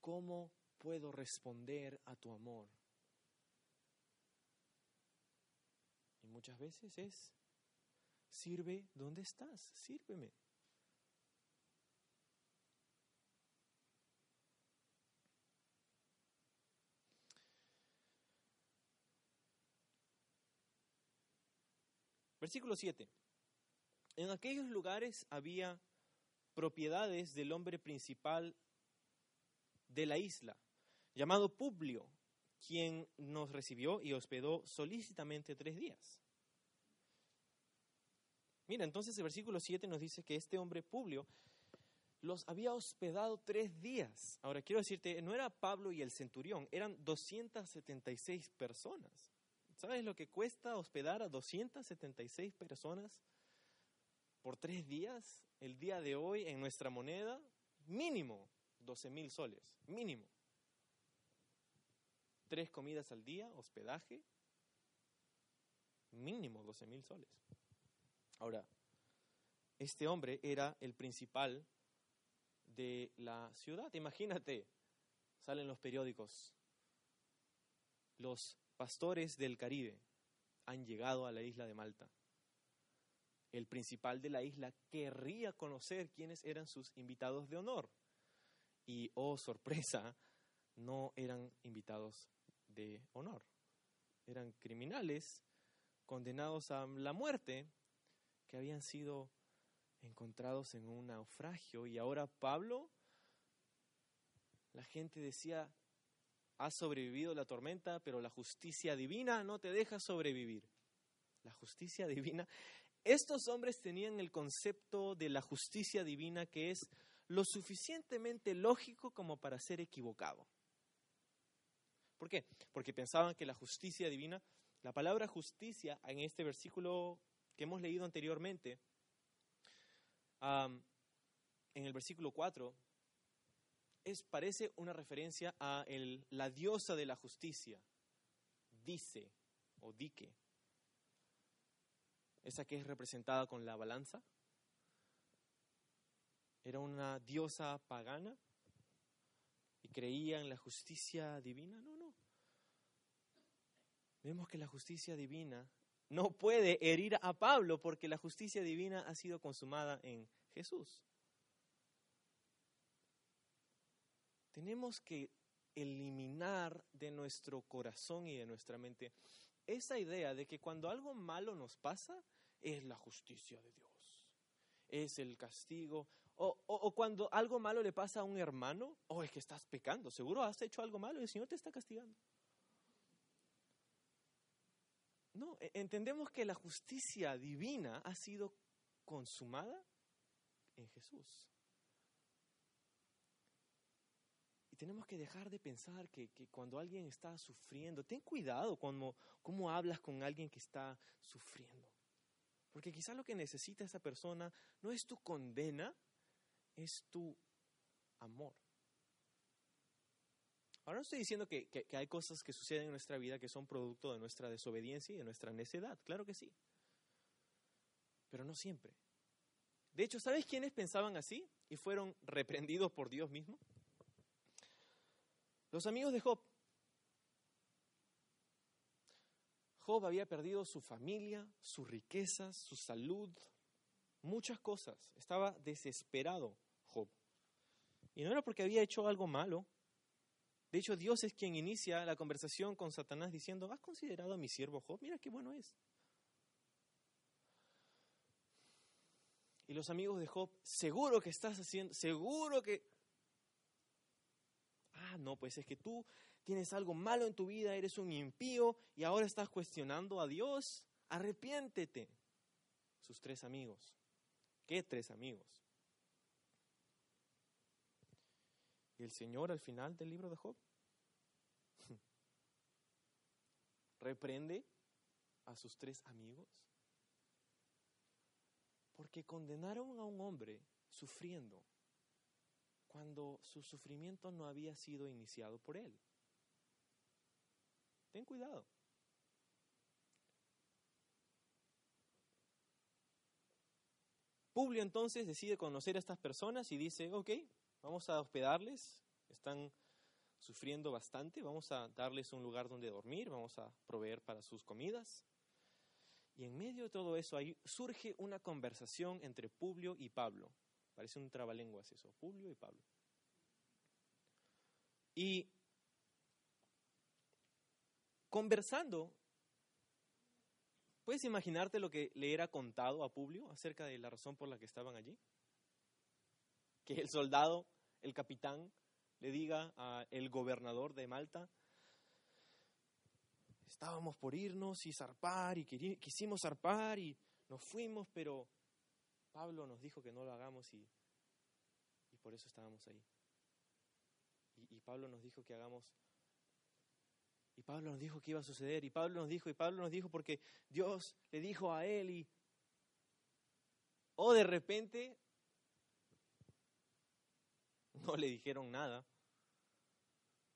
[SPEAKER 2] ¿Cómo puedo responder a tu amor? Y muchas veces es, sirve donde estás, sírveme. Versículo 7. En aquellos lugares había propiedades del hombre principal de la isla, llamado Publio, quien nos recibió y hospedó solícitamente tres días. Mira, entonces el versículo 7 nos dice que este hombre Publio los había hospedado tres días. Ahora quiero decirte, no era Pablo y el centurión, eran 276 personas. ¿Sabes lo que cuesta hospedar a 276 personas por tres días? El día de hoy en nuestra moneda, mínimo 12 mil soles, mínimo. Tres comidas al día, hospedaje, mínimo 12 mil soles. Ahora, este hombre era el principal de la ciudad. Imagínate, salen los periódicos, los pastores del Caribe han llegado a la isla de Malta. El principal de la isla querría conocer quiénes eran sus invitados de honor. Y, oh sorpresa, no eran invitados honor. Eran criminales condenados a la muerte que habían sido encontrados en un naufragio. Y ahora Pablo, la gente decía, has sobrevivido la tormenta, pero la justicia divina no te deja sobrevivir. La justicia divina. Estos hombres tenían el concepto de la justicia divina que es lo suficientemente lógico como para ser equivocado. ¿Por qué? Porque pensaban que la justicia divina, la palabra justicia en este versículo que hemos leído anteriormente, en el versículo 4, es, parece una referencia a la diosa de la justicia, dice o dique. Esa que es representada con la balanza. Era una diosa pagana creía en la justicia divina. No, no. Vemos que la justicia divina no puede herir a Pablo porque la justicia divina ha sido consumada en Jesús. tenemos que eliminar de nuestro corazón y de nuestra mente esa idea de que cuando algo malo nos pasa es la justicia de Dios, es el castigo, o, cuando algo malo le pasa a un hermano, o oh, es que estás pecando, seguro has hecho algo malo y el Señor te está castigando. No, e, entendemos que la justicia divina ha sido consumada en Jesús. tenemos que dejar de pensar que, cuando alguien está sufriendo, ten cuidado cuando, cómo hablas con alguien que está sufriendo. Porque quizás lo que necesita esa persona no es tu condena, es tu amor. Ahora no estoy diciendo que, que, hay cosas que suceden en nuestra vida que son producto de nuestra desobediencia y de nuestra necedad. Claro que sí. Pero no siempre. De hecho, ¿sabes quiénes pensaban así y fueron reprendidos por Dios mismo? Los amigos de Job. Job había perdido su familia, sus riquezas, su salud, muchas cosas. Estaba desesperado Job. Y no era porque había hecho algo malo. De hecho, Dios es quien inicia la conversación con Satanás diciendo, ¿has considerado a mi siervo Job? Mira qué bueno es. Y los amigos de Job, seguro que estás haciendo, seguro que Ah, no, pues es que tú tienes algo malo en tu vida, eres un impío y ahora estás cuestionando a Dios. Arrepiéntete. Sus tres amigos. ¿Qué tres amigos? Y el Señor al final del libro de Job reprende a sus tres amigos porque condenaron a un hombre sufriendo cuando su sufrimiento no había sido iniciado por él. Ten cuidado. Publio entonces decide conocer a estas personas y dice, ok, vamos a hospedarles, están sufriendo bastante, vamos a darles un lugar donde dormir, vamos a proveer para sus comidas. Y en medio de todo eso ahí surge una conversación entre Publio y Pablo. Parece un trabalenguas eso, Publio y Pablo. Y conversando, ¿puedes imaginarte lo que le era contado a Publio acerca de la razón por la que estaban allí? Que el soldado, el capitán, le diga al gobernador de Malta, estábamos por irnos y zarpar y quisimos zarpar y nos fuimos, pero Pablo nos dijo que no lo hagamos y, por eso estábamos ahí. Y, Pablo nos dijo que hagamos, y Pablo nos dijo que iba a suceder, y Pablo nos dijo, y Pablo nos dijo porque Dios le dijo a él y... O de repente no le dijeron nada.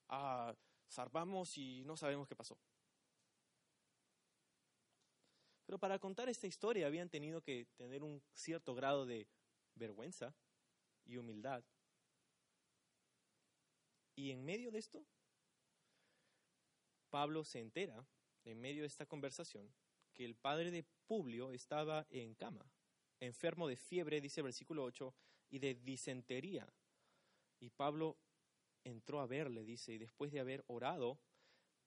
[SPEAKER 2] Ah, zarpamos y no sabemos qué pasó. Pero para contar esta historia habían tenido que tener un cierto grado de vergüenza y humildad. Y en medio de esto, Pablo se entera, en medio de esta conversación, que el padre de Publio estaba en cama, enfermo de fiebre, dice el versículo 8, y de disentería. Y Pablo entró a verle, dice, y después de haber orado,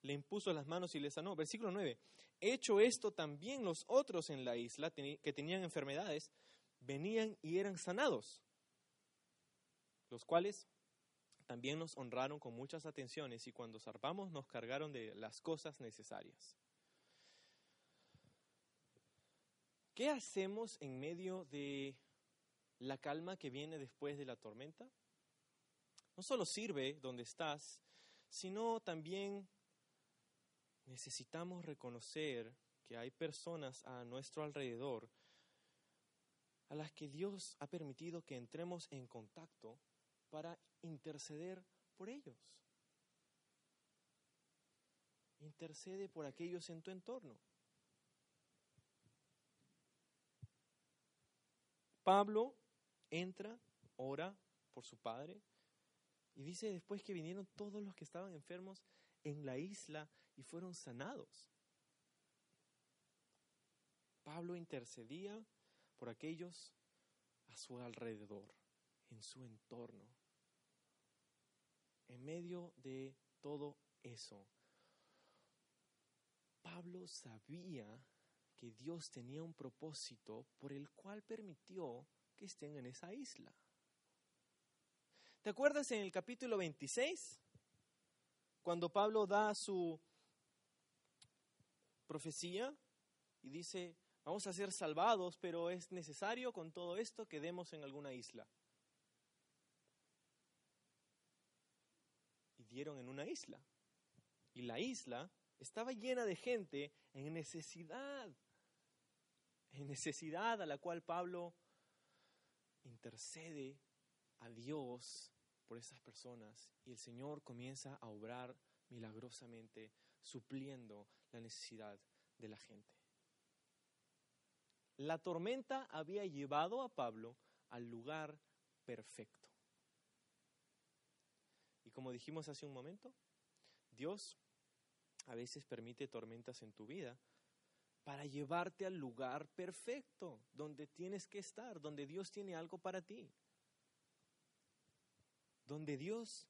[SPEAKER 2] le impuso las manos y le sanó. Versículo 9. Hecho esto, también los otros en la isla que tenían enfermedades venían y eran sanados, los cuales también nos honraron con muchas atenciones y cuando zarpamos nos cargaron de las cosas necesarias. ¿Qué hacemos en medio de la calma que viene después de la tormenta? No solo sirve donde estás, sino también necesitamos reconocer que hay personas a nuestro alrededor a las que Dios ha permitido que entremos en contacto para interceder por ellos. Intercede por aquellos en tu entorno. Pablo entra, ora por su padre y dice después que vinieron todos los que estaban enfermos en la isla y fueron sanados. Pablo intercedía por aquellos a su alrededor, en su entorno. En medio de todo eso, Pablo sabía que Dios tenía un propósito por el cual permitió que estén en esa isla. ¿Te acuerdas en el capítulo 26? Cuando Pablo da su profecía y dice, vamos a ser salvados, pero es necesario con todo esto que demos en alguna isla. En una isla. Y la isla estaba llena de gente en necesidad, en necesidad a la cual Pablo intercede a Dios por esas personas y el Señor comienza a obrar milagrosamente supliendo la necesidad de la gente. La tormenta había llevado a Pablo al lugar perfecto. Como dijimos hace un momento, Dios a veces permite tormentas en tu vida para llevarte al lugar perfecto, donde tienes que estar, donde Dios tiene algo para ti. Donde Dios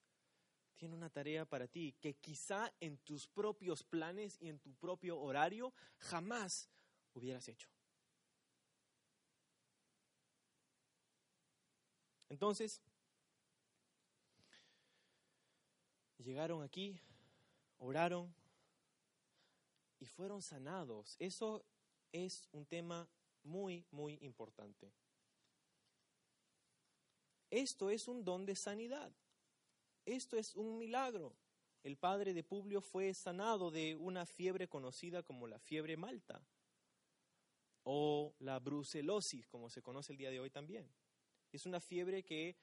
[SPEAKER 2] tiene una tarea para ti que quizá en tus propios planes y en tu propio horario jamás hubieras hecho. Entonces, llegaron aquí, oraron y fueron sanados. Eso es un tema muy, muy importante. Esto es un don de sanidad. Esto es un milagro. El padre de Publio fue sanado de una fiebre conocida como la fiebre malta o la brucelosis, como se conoce el día de hoy también. Es una fiebre que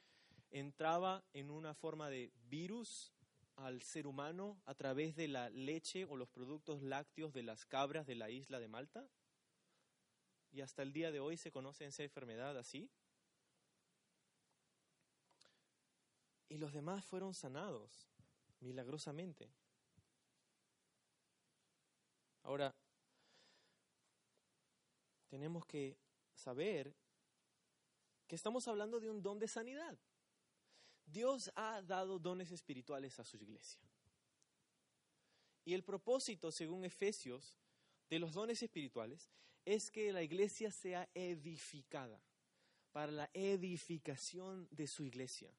[SPEAKER 2] entraba en una forma de virus al ser humano a través de la leche o los productos lácteos de las cabras de la isla de Malta? Y hasta el día de hoy se conoce esa enfermedad así. Y los demás fueron sanados milagrosamente. Ahora, tenemos que saber que estamos hablando de un don de sanidad. Dios ha dado dones espirituales a su iglesia. Y el propósito, según Efesios, de los dones espirituales es que la iglesia sea edificada, para la edificación de su iglesia.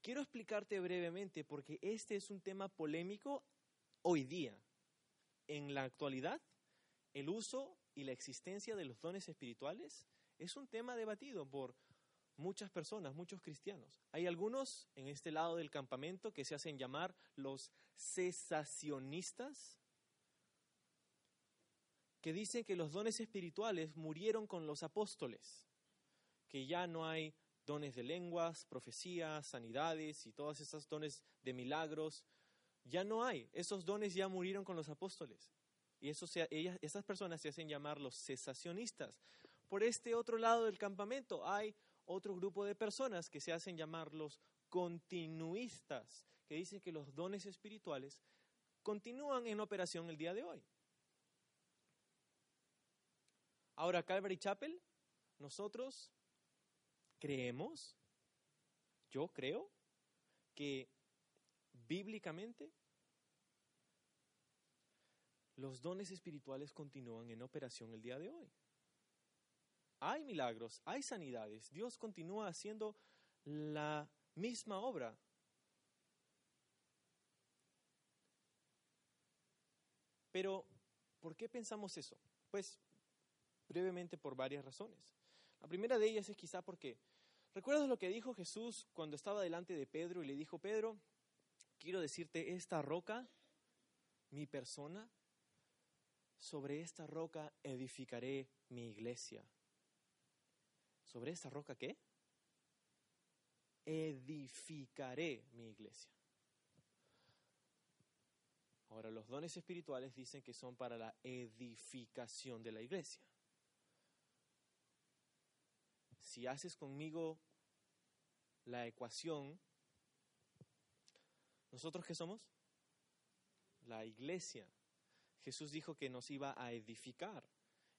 [SPEAKER 2] Quiero explicarte brevemente porque este es un tema polémico hoy día. En la actualidad, el uso y la existencia de los dones espirituales es un tema debatido por muchas personas, muchos cristianos. Hay algunos en este lado del campamento que se hacen llamar los cesacionistas, que dicen que los dones espirituales murieron con los apóstoles, que ya no hay dones de lenguas, profecías, sanidades y todos esos dones de milagros, ya no hay, esos dones ya murieron con los apóstoles. Y eso ellas, esas personas se hacen llamar los cesacionistas. Por este otro lado del campamento hay otro grupo de personas que se hacen llamar los continuistas, que dicen que los dones espirituales continúan en operación el día de hoy. Ahora, Calvary Chapel, nosotros creemos, yo creo, que bíblicamente los dones espirituales continúan en operación el día de hoy. Hay milagros, hay sanidades, Dios continúa haciendo la misma obra. Pero, ¿por qué pensamos eso? Pues brevemente por varias razones. La primera de ellas es quizá porque, ¿recuerdas lo que dijo Jesús cuando estaba delante de Pedro y le dijo, Pedro, quiero decirte, esta roca, mi persona, sobre esta roca edificaré mi iglesia. ¿Sobre esta roca qué? Edificaré mi iglesia. Ahora, los dones espirituales dicen que son para la edificación de la iglesia si haces conmigo la ecuación, ¿nosotros qué somos? La iglesia. Jesús dijo que nos iba a edificar.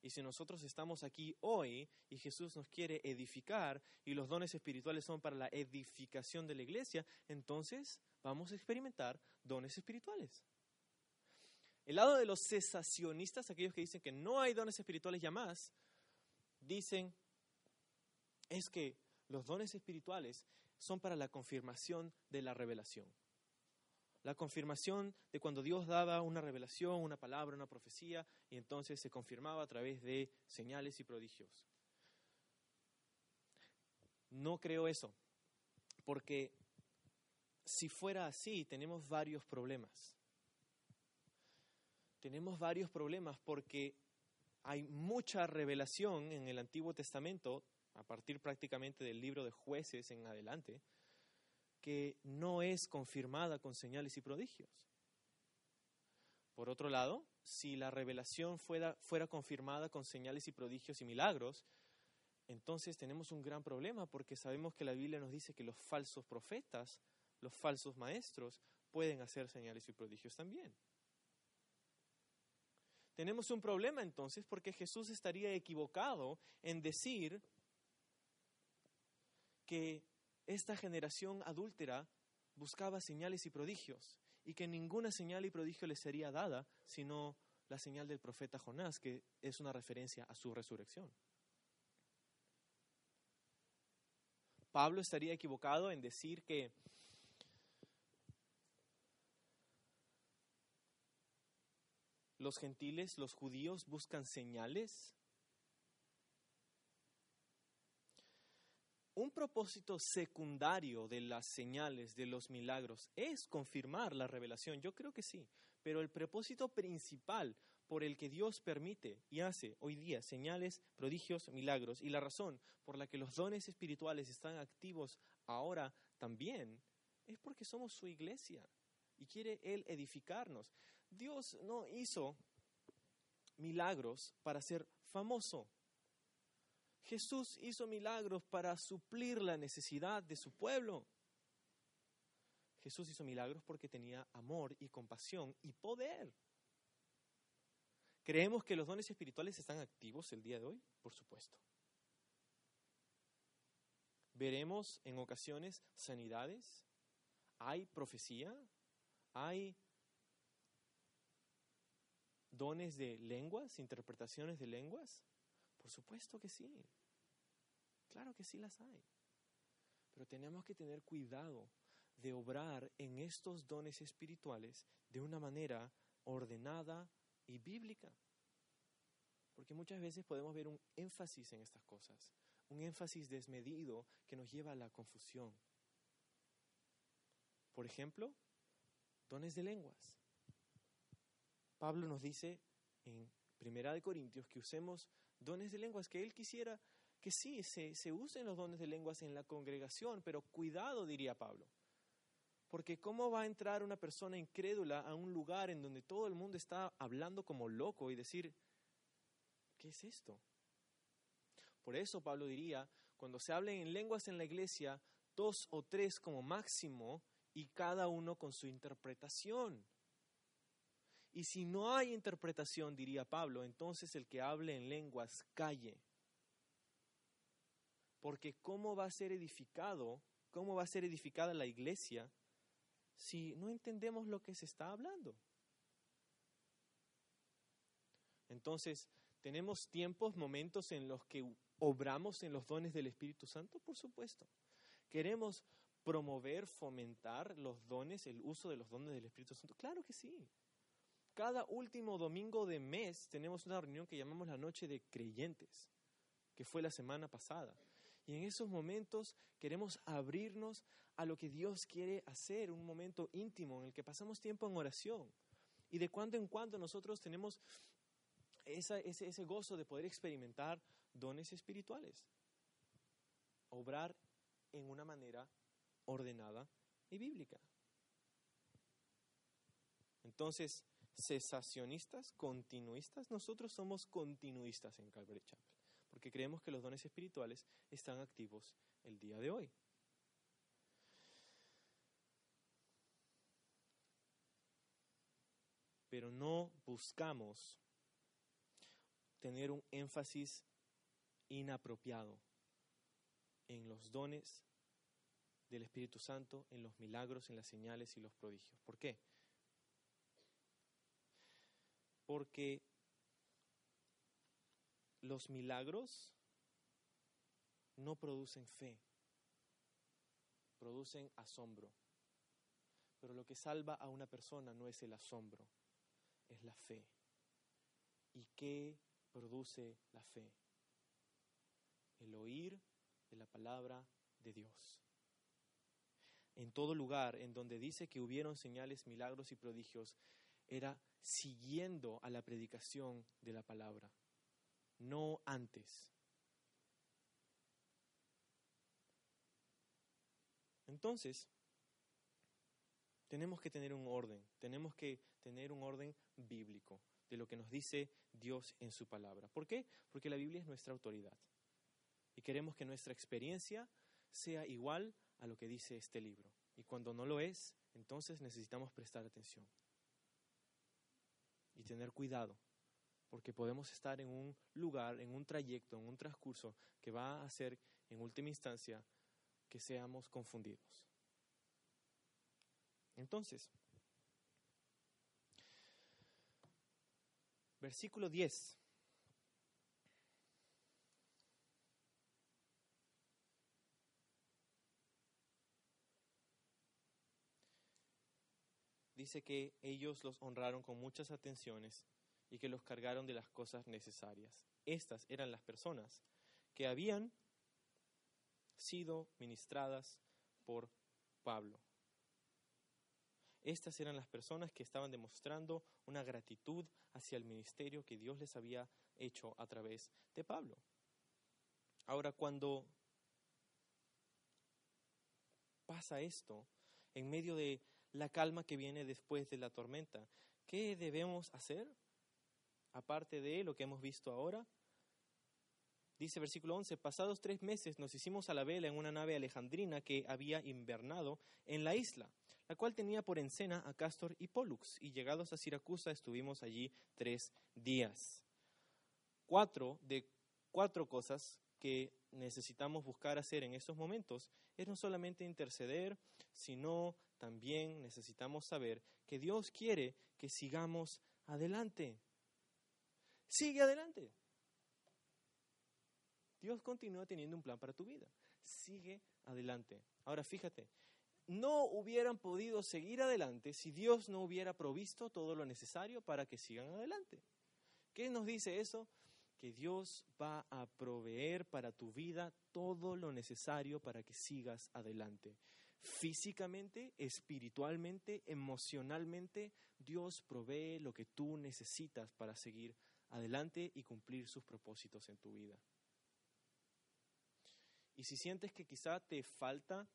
[SPEAKER 2] Y si nosotros estamos aquí hoy y Jesús nos quiere edificar y los dones espirituales son para la edificación de la iglesia, entonces vamos a experimentar dones espirituales. El lado de los cesacionistas, aquellos que dicen que no hay dones espirituales ya más, dicen, es que los dones espirituales son para la confirmación de la revelación. La confirmación de cuando Dios daba una revelación, una palabra, una profecía, y entonces se confirmaba a través de señales y prodigios. No creo eso, porque si fuera así, tenemos varios problemas. Tenemos varios problemas porque hay mucha revelación en el Antiguo Testamento a partir prácticamente del libro de jueces en adelante, que no es confirmada con señales y prodigios. Por otro lado, si la revelación fuera, fuera confirmada con señales y prodigios y milagros, entonces tenemos un gran problema porque sabemos que la Biblia nos dice que los falsos profetas, los falsos maestros, pueden hacer señales y prodigios también. Tenemos un problema entonces porque Jesús estaría equivocado en decir que esta generación adúltera buscaba señales y prodigios y que ninguna señal y prodigio le sería dada sino la señal del profeta Jonás, que es una referencia a su resurrección. Pablo estaría equivocado en decir que los gentiles, los judíos, buscan señales un propósito secundario de las señales, de los milagros, es confirmar la revelación. Yo creo que sí, pero el propósito principal por el que Dios permite y hace hoy día señales, prodigios, milagros, y la razón por la que los dones espirituales están activos ahora también, Es porque somos su iglesia y quiere Él edificarnos. Dios no hizo milagros para ser famoso. Jesús hizo milagros para suplir la necesidad de su pueblo. Jesús hizo milagros porque tenía amor y compasión y poder. ¿Creemos que los dones espirituales están activos el día de hoy? Por supuesto. Veremos en ocasiones sanidades, hay profecía, hay dones de lenguas, interpretaciones de lenguas. Por supuesto que sí. Claro que sí las hay. Pero tenemos que tener cuidado de obrar en estos dones espirituales de una manera ordenada y bíblica. Porque muchas veces podemos ver un énfasis en estas cosas, un énfasis desmedido que nos lleva a la confusión. Por ejemplo, dones de lenguas. Pablo nos dice en Primera de Corintios que usemos dones de lenguas, que él quisiera que sí, se, se usen los dones de lenguas en la congregación, pero cuidado, diría Pablo. Porque ¿cómo va a entrar una persona incrédula a un lugar en donde todo el mundo está hablando como loco y decir, ¿qué es esto? Por eso Pablo diría, cuando se hablen en lenguas en la iglesia, dos o tres como máximo y cada uno con su interpretación. Y si no hay interpretación, diría Pablo, entonces el que hable en lenguas calle. Porque ¿cómo va a ser edificado? ¿Cómo va a ser edificada la iglesia si no entendemos lo que se está hablando? Entonces, ¿tenemos tiempos, momentos en los que obramos en los dones del Espíritu Santo? Por supuesto. ¿Queremos promover, fomentar los dones, el uso de los dones del Espíritu Santo? Claro que sí. Cada último domingo de mes tenemos una reunión que llamamos la Noche de Creyentes, que fue la semana pasada. Y en esos momentos queremos abrirnos a lo que Dios quiere hacer, un momento íntimo en el que pasamos tiempo en oración. Y de cuando en cuando nosotros tenemos ese, ese gozo de poder experimentar dones espirituales. Obrar en una manera ordenada y bíblica. Entonces, cesacionistas, continuistas, nosotros somos continuistas en Calvary Chapel, porque creemos que los dones espirituales están activos el día de hoy. Pero no buscamos tener un énfasis inapropiado en los dones del Espíritu Santo, en los milagros, en las señales y los prodigios. ¿Por qué? Porque los milagros no producen fe, producen asombro. Pero lo que salva a una persona no es el asombro, es la fe. ¿Y qué produce la fe? El oír de la palabra de Dios. En todo lugar en donde dice que hubieron señales, milagros y prodigios, era siguiendo a la predicación de la palabra, no antes. Entonces, tenemos que tener un orden, tenemos que tener un orden bíblico de lo que nos dice Dios en su palabra. ¿Por qué? Porque la Biblia es nuestra autoridad. Y queremos que nuestra experiencia sea igual a lo que dice este libro. Y cuando no lo es, entonces necesitamos prestar atención y tener cuidado, porque podemos estar en un lugar, en un trayecto, en un transcurso que va a hacer, en última instancia, que seamos confundidos. Entonces, versículo 10. Dice que ellos los honraron con muchas atenciones y que los cargaron de las cosas necesarias. Estas eran las personas que habían sido ministradas por Pablo. Estas eran las personas que estaban demostrando una gratitud hacia el ministerio que Dios les había hecho a través de Pablo. Ahora, cuando pasa esto, en medio de la calma que viene después de la tormenta. ¿Qué debemos hacer? Aparte de lo que hemos visto ahora, Dice versículo 11, pasados tres meses nos hicimos a la vela en una nave alejandrina que había invernado en la isla, la cual tenía por encena a Castor y Pollux, y llegados a Siracusa estuvimos allí tres días. Cuatro de cuatro cosas que necesitamos buscar hacer en estos momentos es no solamente interceder, sino también necesitamos saber que Dios quiere que sigamos adelante. Sigue adelante. Dios continúa teniendo un plan para tu vida. Sigue adelante. Ahora fíjate, no hubieran podido seguir adelante si Dios no hubiera provisto todo lo necesario para que sigan adelante. ¿Qué nos dice eso? Que Dios va a proveer para tu vida todo lo necesario para que sigas adelante. Físicamente, espiritualmente, emocionalmente, Dios provee lo que tú necesitas para seguir adelante y cumplir sus propósitos en tu vida. Y si sientes que quizá te falta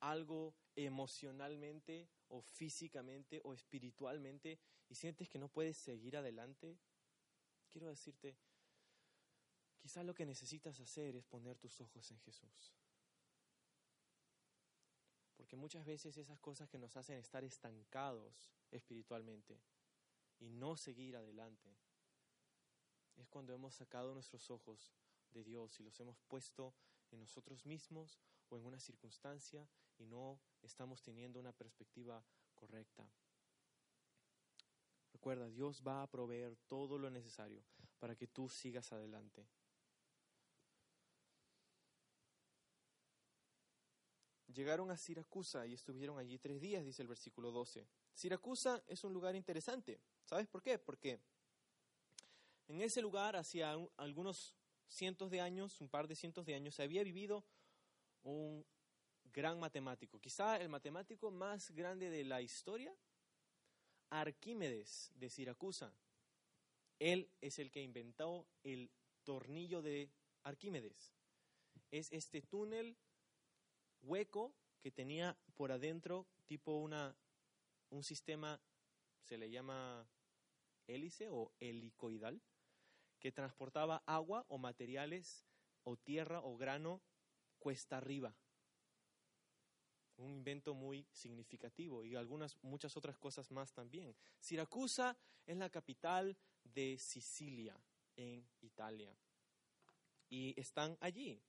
[SPEAKER 2] algo emocionalmente o físicamente o espiritualmente y sientes que no puedes seguir adelante, quiero decirte, quizá lo que necesitas hacer es poner tus ojos en Jesús. Porque muchas veces esas cosas que nos hacen estar estancados espiritualmente y no seguir adelante es cuando hemos sacado nuestros ojos de Dios y los hemos puesto en nosotros mismos o en una circunstancia y no estamos teniendo una perspectiva correcta. Recuerda, Dios va a proveer todo lo necesario para que tú sigas adelante. Llegaron a Siracusa y estuvieron allí tres días, dice el versículo 12. Siracusa es un lugar interesante. ¿Sabes por qué? Porque en ese lugar, hacía algunos cientos de años, un par de cientos de años, se había vivido un gran matemático, quizá el matemático más grande de la historia, Arquímedes de Siracusa. Él es el que inventó el tornillo de Arquímedes. Es este túnel hueco que tenía por adentro tipo una, un sistema, se le llama hélice o helicoidal, que transportaba agua o materiales o tierra o grano cuesta arriba. Un invento muy significativo y algunas muchas otras cosas más también. Siracusa es la capital de Sicilia en Italia. Y están allí.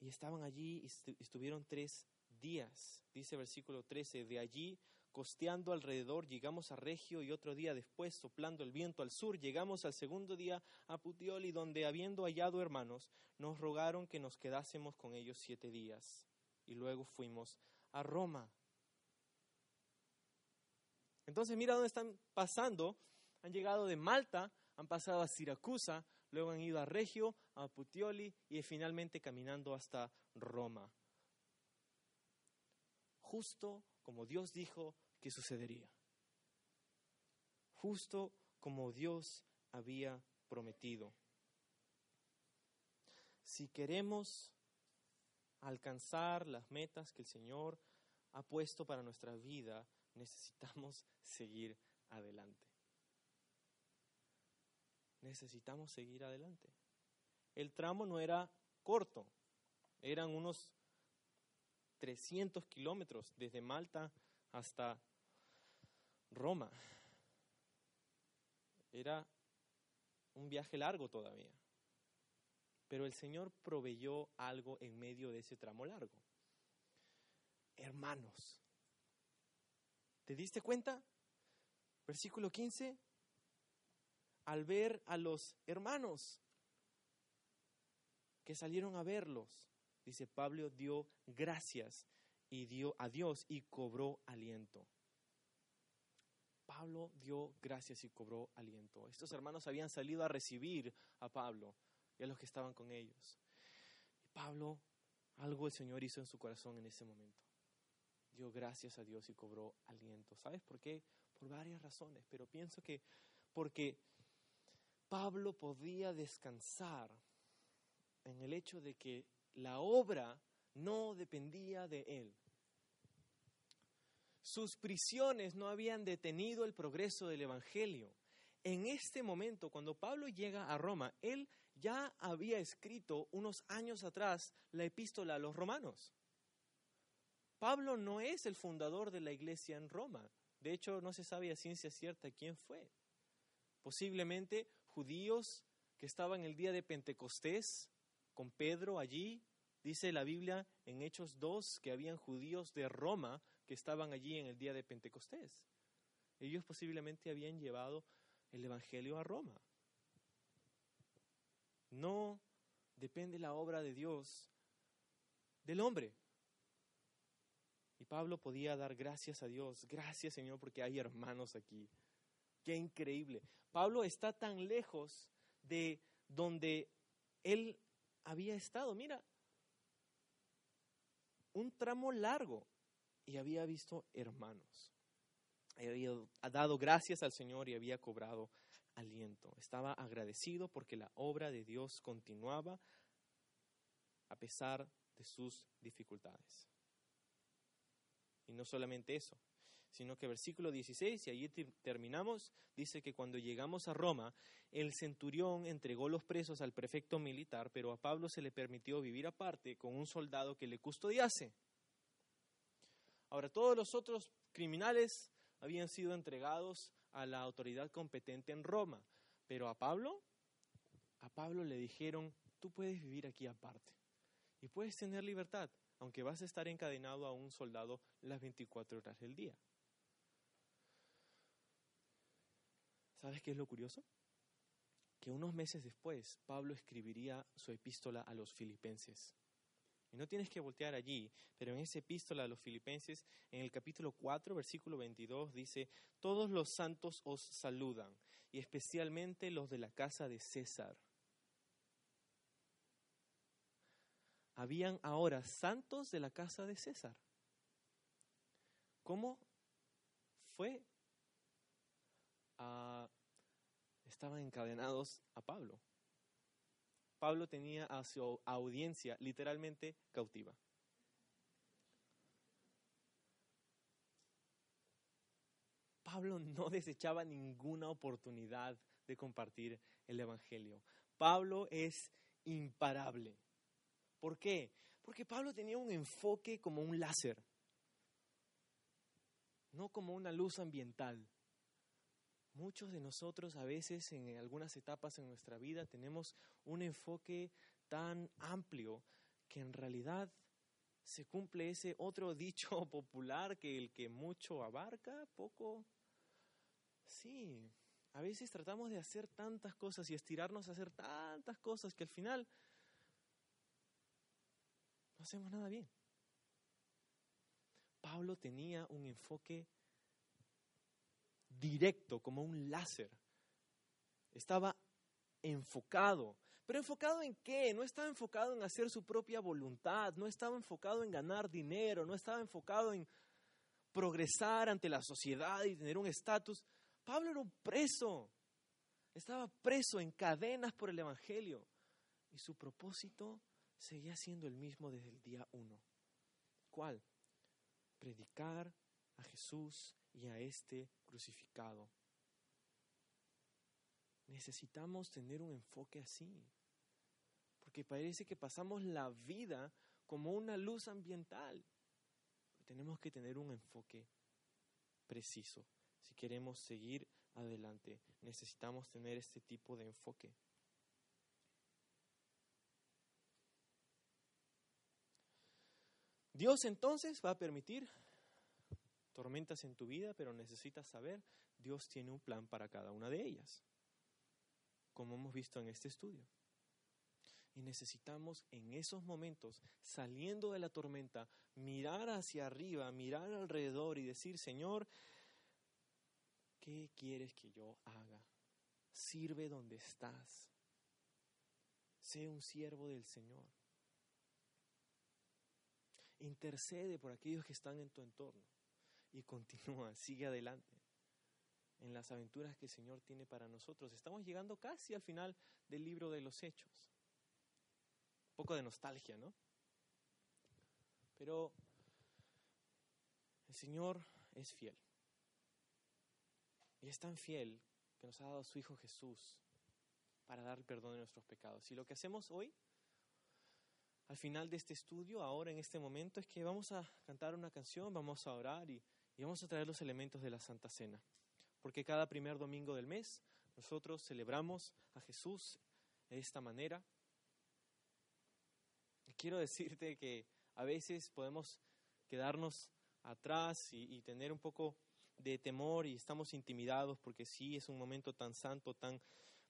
[SPEAKER 2] Y estaban allí y estuvieron tres días. Dice versículo 13, de allí costeando alrededor, llegamos a Regio y otro día después, soplando el viento al sur, llegamos al segundo día a Puteoli, donde habiendo hallado hermanos, nos rogaron que nos quedásemos con ellos siete días. Y luego fuimos a Roma. Entonces mira dónde están pasando. Han llegado de Malta, han pasado a Siracusa, luego han ido a Regio, a Puteoli y finalmente caminando hasta Roma. Justo como Dios dijo que sucedería. Justo como Dios había prometido. Si queremos alcanzar las metas que el Señor ha puesto para nuestra vida, necesitamos seguir adelante. Necesitamos seguir adelante. El tramo no era corto, eran unos 300 kilómetros desde Malta hasta Roma. Era un viaje largo todavía. Pero el Señor proveyó algo en medio de ese tramo largo. Hermanos, ¿te diste cuenta? Versículo 15. Al ver a los hermanos que salieron a verlos, dice Pablo, dio gracias y dio a Dios y cobró aliento. Pablo dio gracias y cobró aliento. Estos hermanos habían salido a recibir a Pablo y a los que estaban con ellos. Y Pablo, algo el Señor hizo en su corazón en ese momento. Dio gracias a Dios y cobró aliento. ¿Sabes por qué? Por varias razones, pero pienso que porque Pablo podía descansar en el hecho de que la obra no dependía de él. Sus prisiones no habían detenido el progreso del Evangelio. En este momento, cuando Pablo llega a Roma, él ya había escrito unos años atrás la epístola a los romanos. Pablo no es el fundador de la iglesia en Roma. De hecho, no se sabe a ciencia cierta quién fue. Posiblemente judíos que estaban el día de Pentecostés con Pedro allí. Dice la Biblia en Hechos 2 que habían judíos de Roma que estaban allí en el día de Pentecostés. Ellos posiblemente habían llevado el Evangelio a Roma. No depende la obra de Dios del hombre. Y Pablo podía dar gracias a Dios. Gracias Señor porque hay hermanos aquí. Qué increíble. Pablo está tan lejos de donde él había estado. Mira, un tramo largo y había visto hermanos. Había dado gracias al Señor y había cobrado aliento. Estaba agradecido porque la obra de Dios continuaba a pesar de sus dificultades. Y no solamente eso, sino que versículo 16, y allí terminamos, dice que cuando llegamos a Roma, el centurión entregó los presos al prefecto militar, pero a Pablo se le permitió vivir aparte con un soldado que le custodiase. Ahora, todos los otros criminales habían sido entregados a la autoridad competente en Roma, pero a Pablo, a Pablo le dijeron, tú puedes vivir aquí aparte y puedes tener libertad, aunque vas a estar encadenado a un soldado las 24 horas del día. ¿Sabes qué es lo curioso? Que unos meses después Pablo escribiría su epístola a los filipenses. Y no tienes que voltear allí, pero en esa epístola a los filipenses, en el capítulo 4, versículo 22, dice, todos los santos os saludan, y especialmente los de la casa de César. Habían ahora santos de la casa de César. ¿Cómo fue estaban encadenados a Pablo. Pablo tenía a su audiencia literalmente cautiva. Pablo no desechaba ninguna oportunidad de compartir el Evangelio. Pablo es imparable. ¿Por qué? Porque Pablo tenía un enfoque como un láser, no como una luz ambiental. Muchos de nosotros a veces en algunas etapas en nuestra vida tenemos un enfoque tan amplio que en realidad se cumple ese otro dicho popular que el que mucho abarca, poco... Sí, a veces tratamos de hacer tantas cosas y estirarnos a hacer tantas cosas que al final no hacemos nada bien. Pablo tenía un enfoque directo, como un láser. Estaba enfocado. ¿Pero enfocado en qué? No estaba enfocado en hacer su propia voluntad, no estaba enfocado en ganar dinero, no estaba enfocado en progresar ante la sociedad y tener un estatus. Pablo era un preso, estaba preso en cadenas por el Evangelio y su propósito seguía siendo el mismo desde el día uno. ¿Cuál? Predicar a Jesús y a este crucificado. Necesitamos tener un enfoque así, porque parece que pasamos la vida como una luz ambiental. Tenemos que tener un enfoque preciso. Si queremos seguir adelante, necesitamos tener este tipo de enfoque. Dios entonces va a permitir tormentas en tu vida, pero necesitas saber, Dios tiene un plan para cada una de ellas, como hemos visto en este estudio. Y necesitamos en esos momentos, saliendo de la tormenta, mirar hacia arriba, mirar alrededor y decir, Señor, ¿qué quieres que yo haga? Sirve donde estás. Sé un siervo del Señor. Intercede por aquellos que están en tu entorno y continúa, sigue adelante en las aventuras que el Señor tiene para nosotros. Estamos llegando casi al final del libro de los Hechos. poco de nostalgia, ¿no? Pero el Señor es fiel. Y es tan fiel que nos ha dado su Hijo Jesús para dar perdón de nuestros pecados. Y lo que hacemos hoy, al final de este estudio, ahora en este momento, es que vamos a cantar una canción, vamos a orar y, y vamos a traer los elementos de la Santa Cena. Porque cada primer domingo del mes nosotros celebramos a Jesús de esta manera. Quiero decirte que a veces podemos quedarnos atrás y, tener un poco de temor y estamos intimidados porque sí es un momento tan santo, tan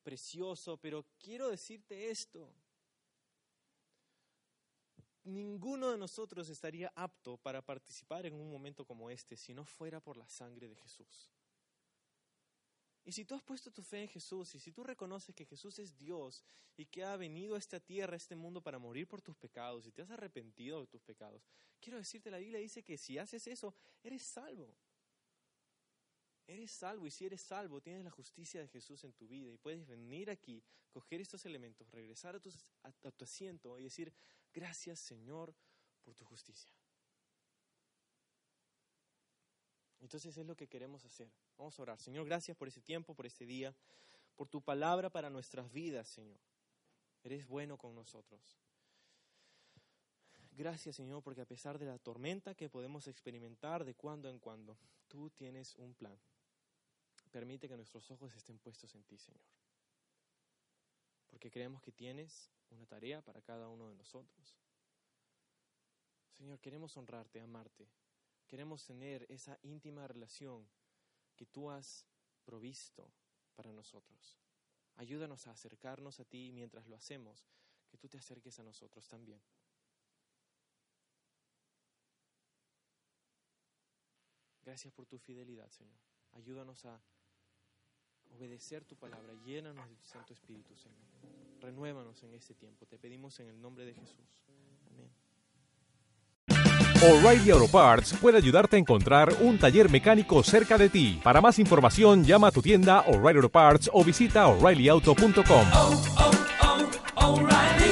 [SPEAKER 2] precioso, pero quiero decirte esto. Ninguno de nosotros estaría apto para participar en un momento como este si no fuera por la sangre de Jesús. Y si tú has puesto tu fe en Jesús y si tú reconoces que Jesús es Dios y que ha venido a esta tierra, a este mundo para morir por tus pecados y te has arrepentido de tus pecados, quiero decirte, la Biblia dice que si haces eso, eres salvo. Eres salvo y si eres salvo, tienes la justicia de Jesús en tu vida y puedes venir aquí, coger estos elementos, regresar a tu, a, tu asiento y decir, gracias Señor por tu justicia. Entonces es lo que queremos hacer. Vamos a orar. Señor, gracias por ese tiempo, por este día, por tu palabra para nuestras vidas, Señor. Eres bueno con nosotros. Gracias, Señor, porque a pesar de la tormenta que podemos experimentar de cuando en cuando, tú tienes un plan. Permite que nuestros ojos estén puestos en ti, Señor. Porque creemos que tienes una tarea para cada uno de nosotros. Señor, queremos honrarte, amarte. Queremos tener esa íntima relación que tú has provisto para nosotros. Ayúdanos a acercarnos a ti mientras lo hacemos, que tú te acerques a nosotros también. Gracias por tu fidelidad, Señor. Ayúdanos a obedecer tu palabra. Llénanos de tu Santo Espíritu, Señor. Renuévanos en este tiempo. Te pedimos en el nombre de Jesús. Amén.
[SPEAKER 3] O'Reilly Auto Parts puede ayudarte a encontrar un taller mecánico cerca de ti. Para más información, llama a tu tienda O'Reilly Auto Parts o visita oreillyauto.com.
[SPEAKER 4] oh, oh, O'Reilly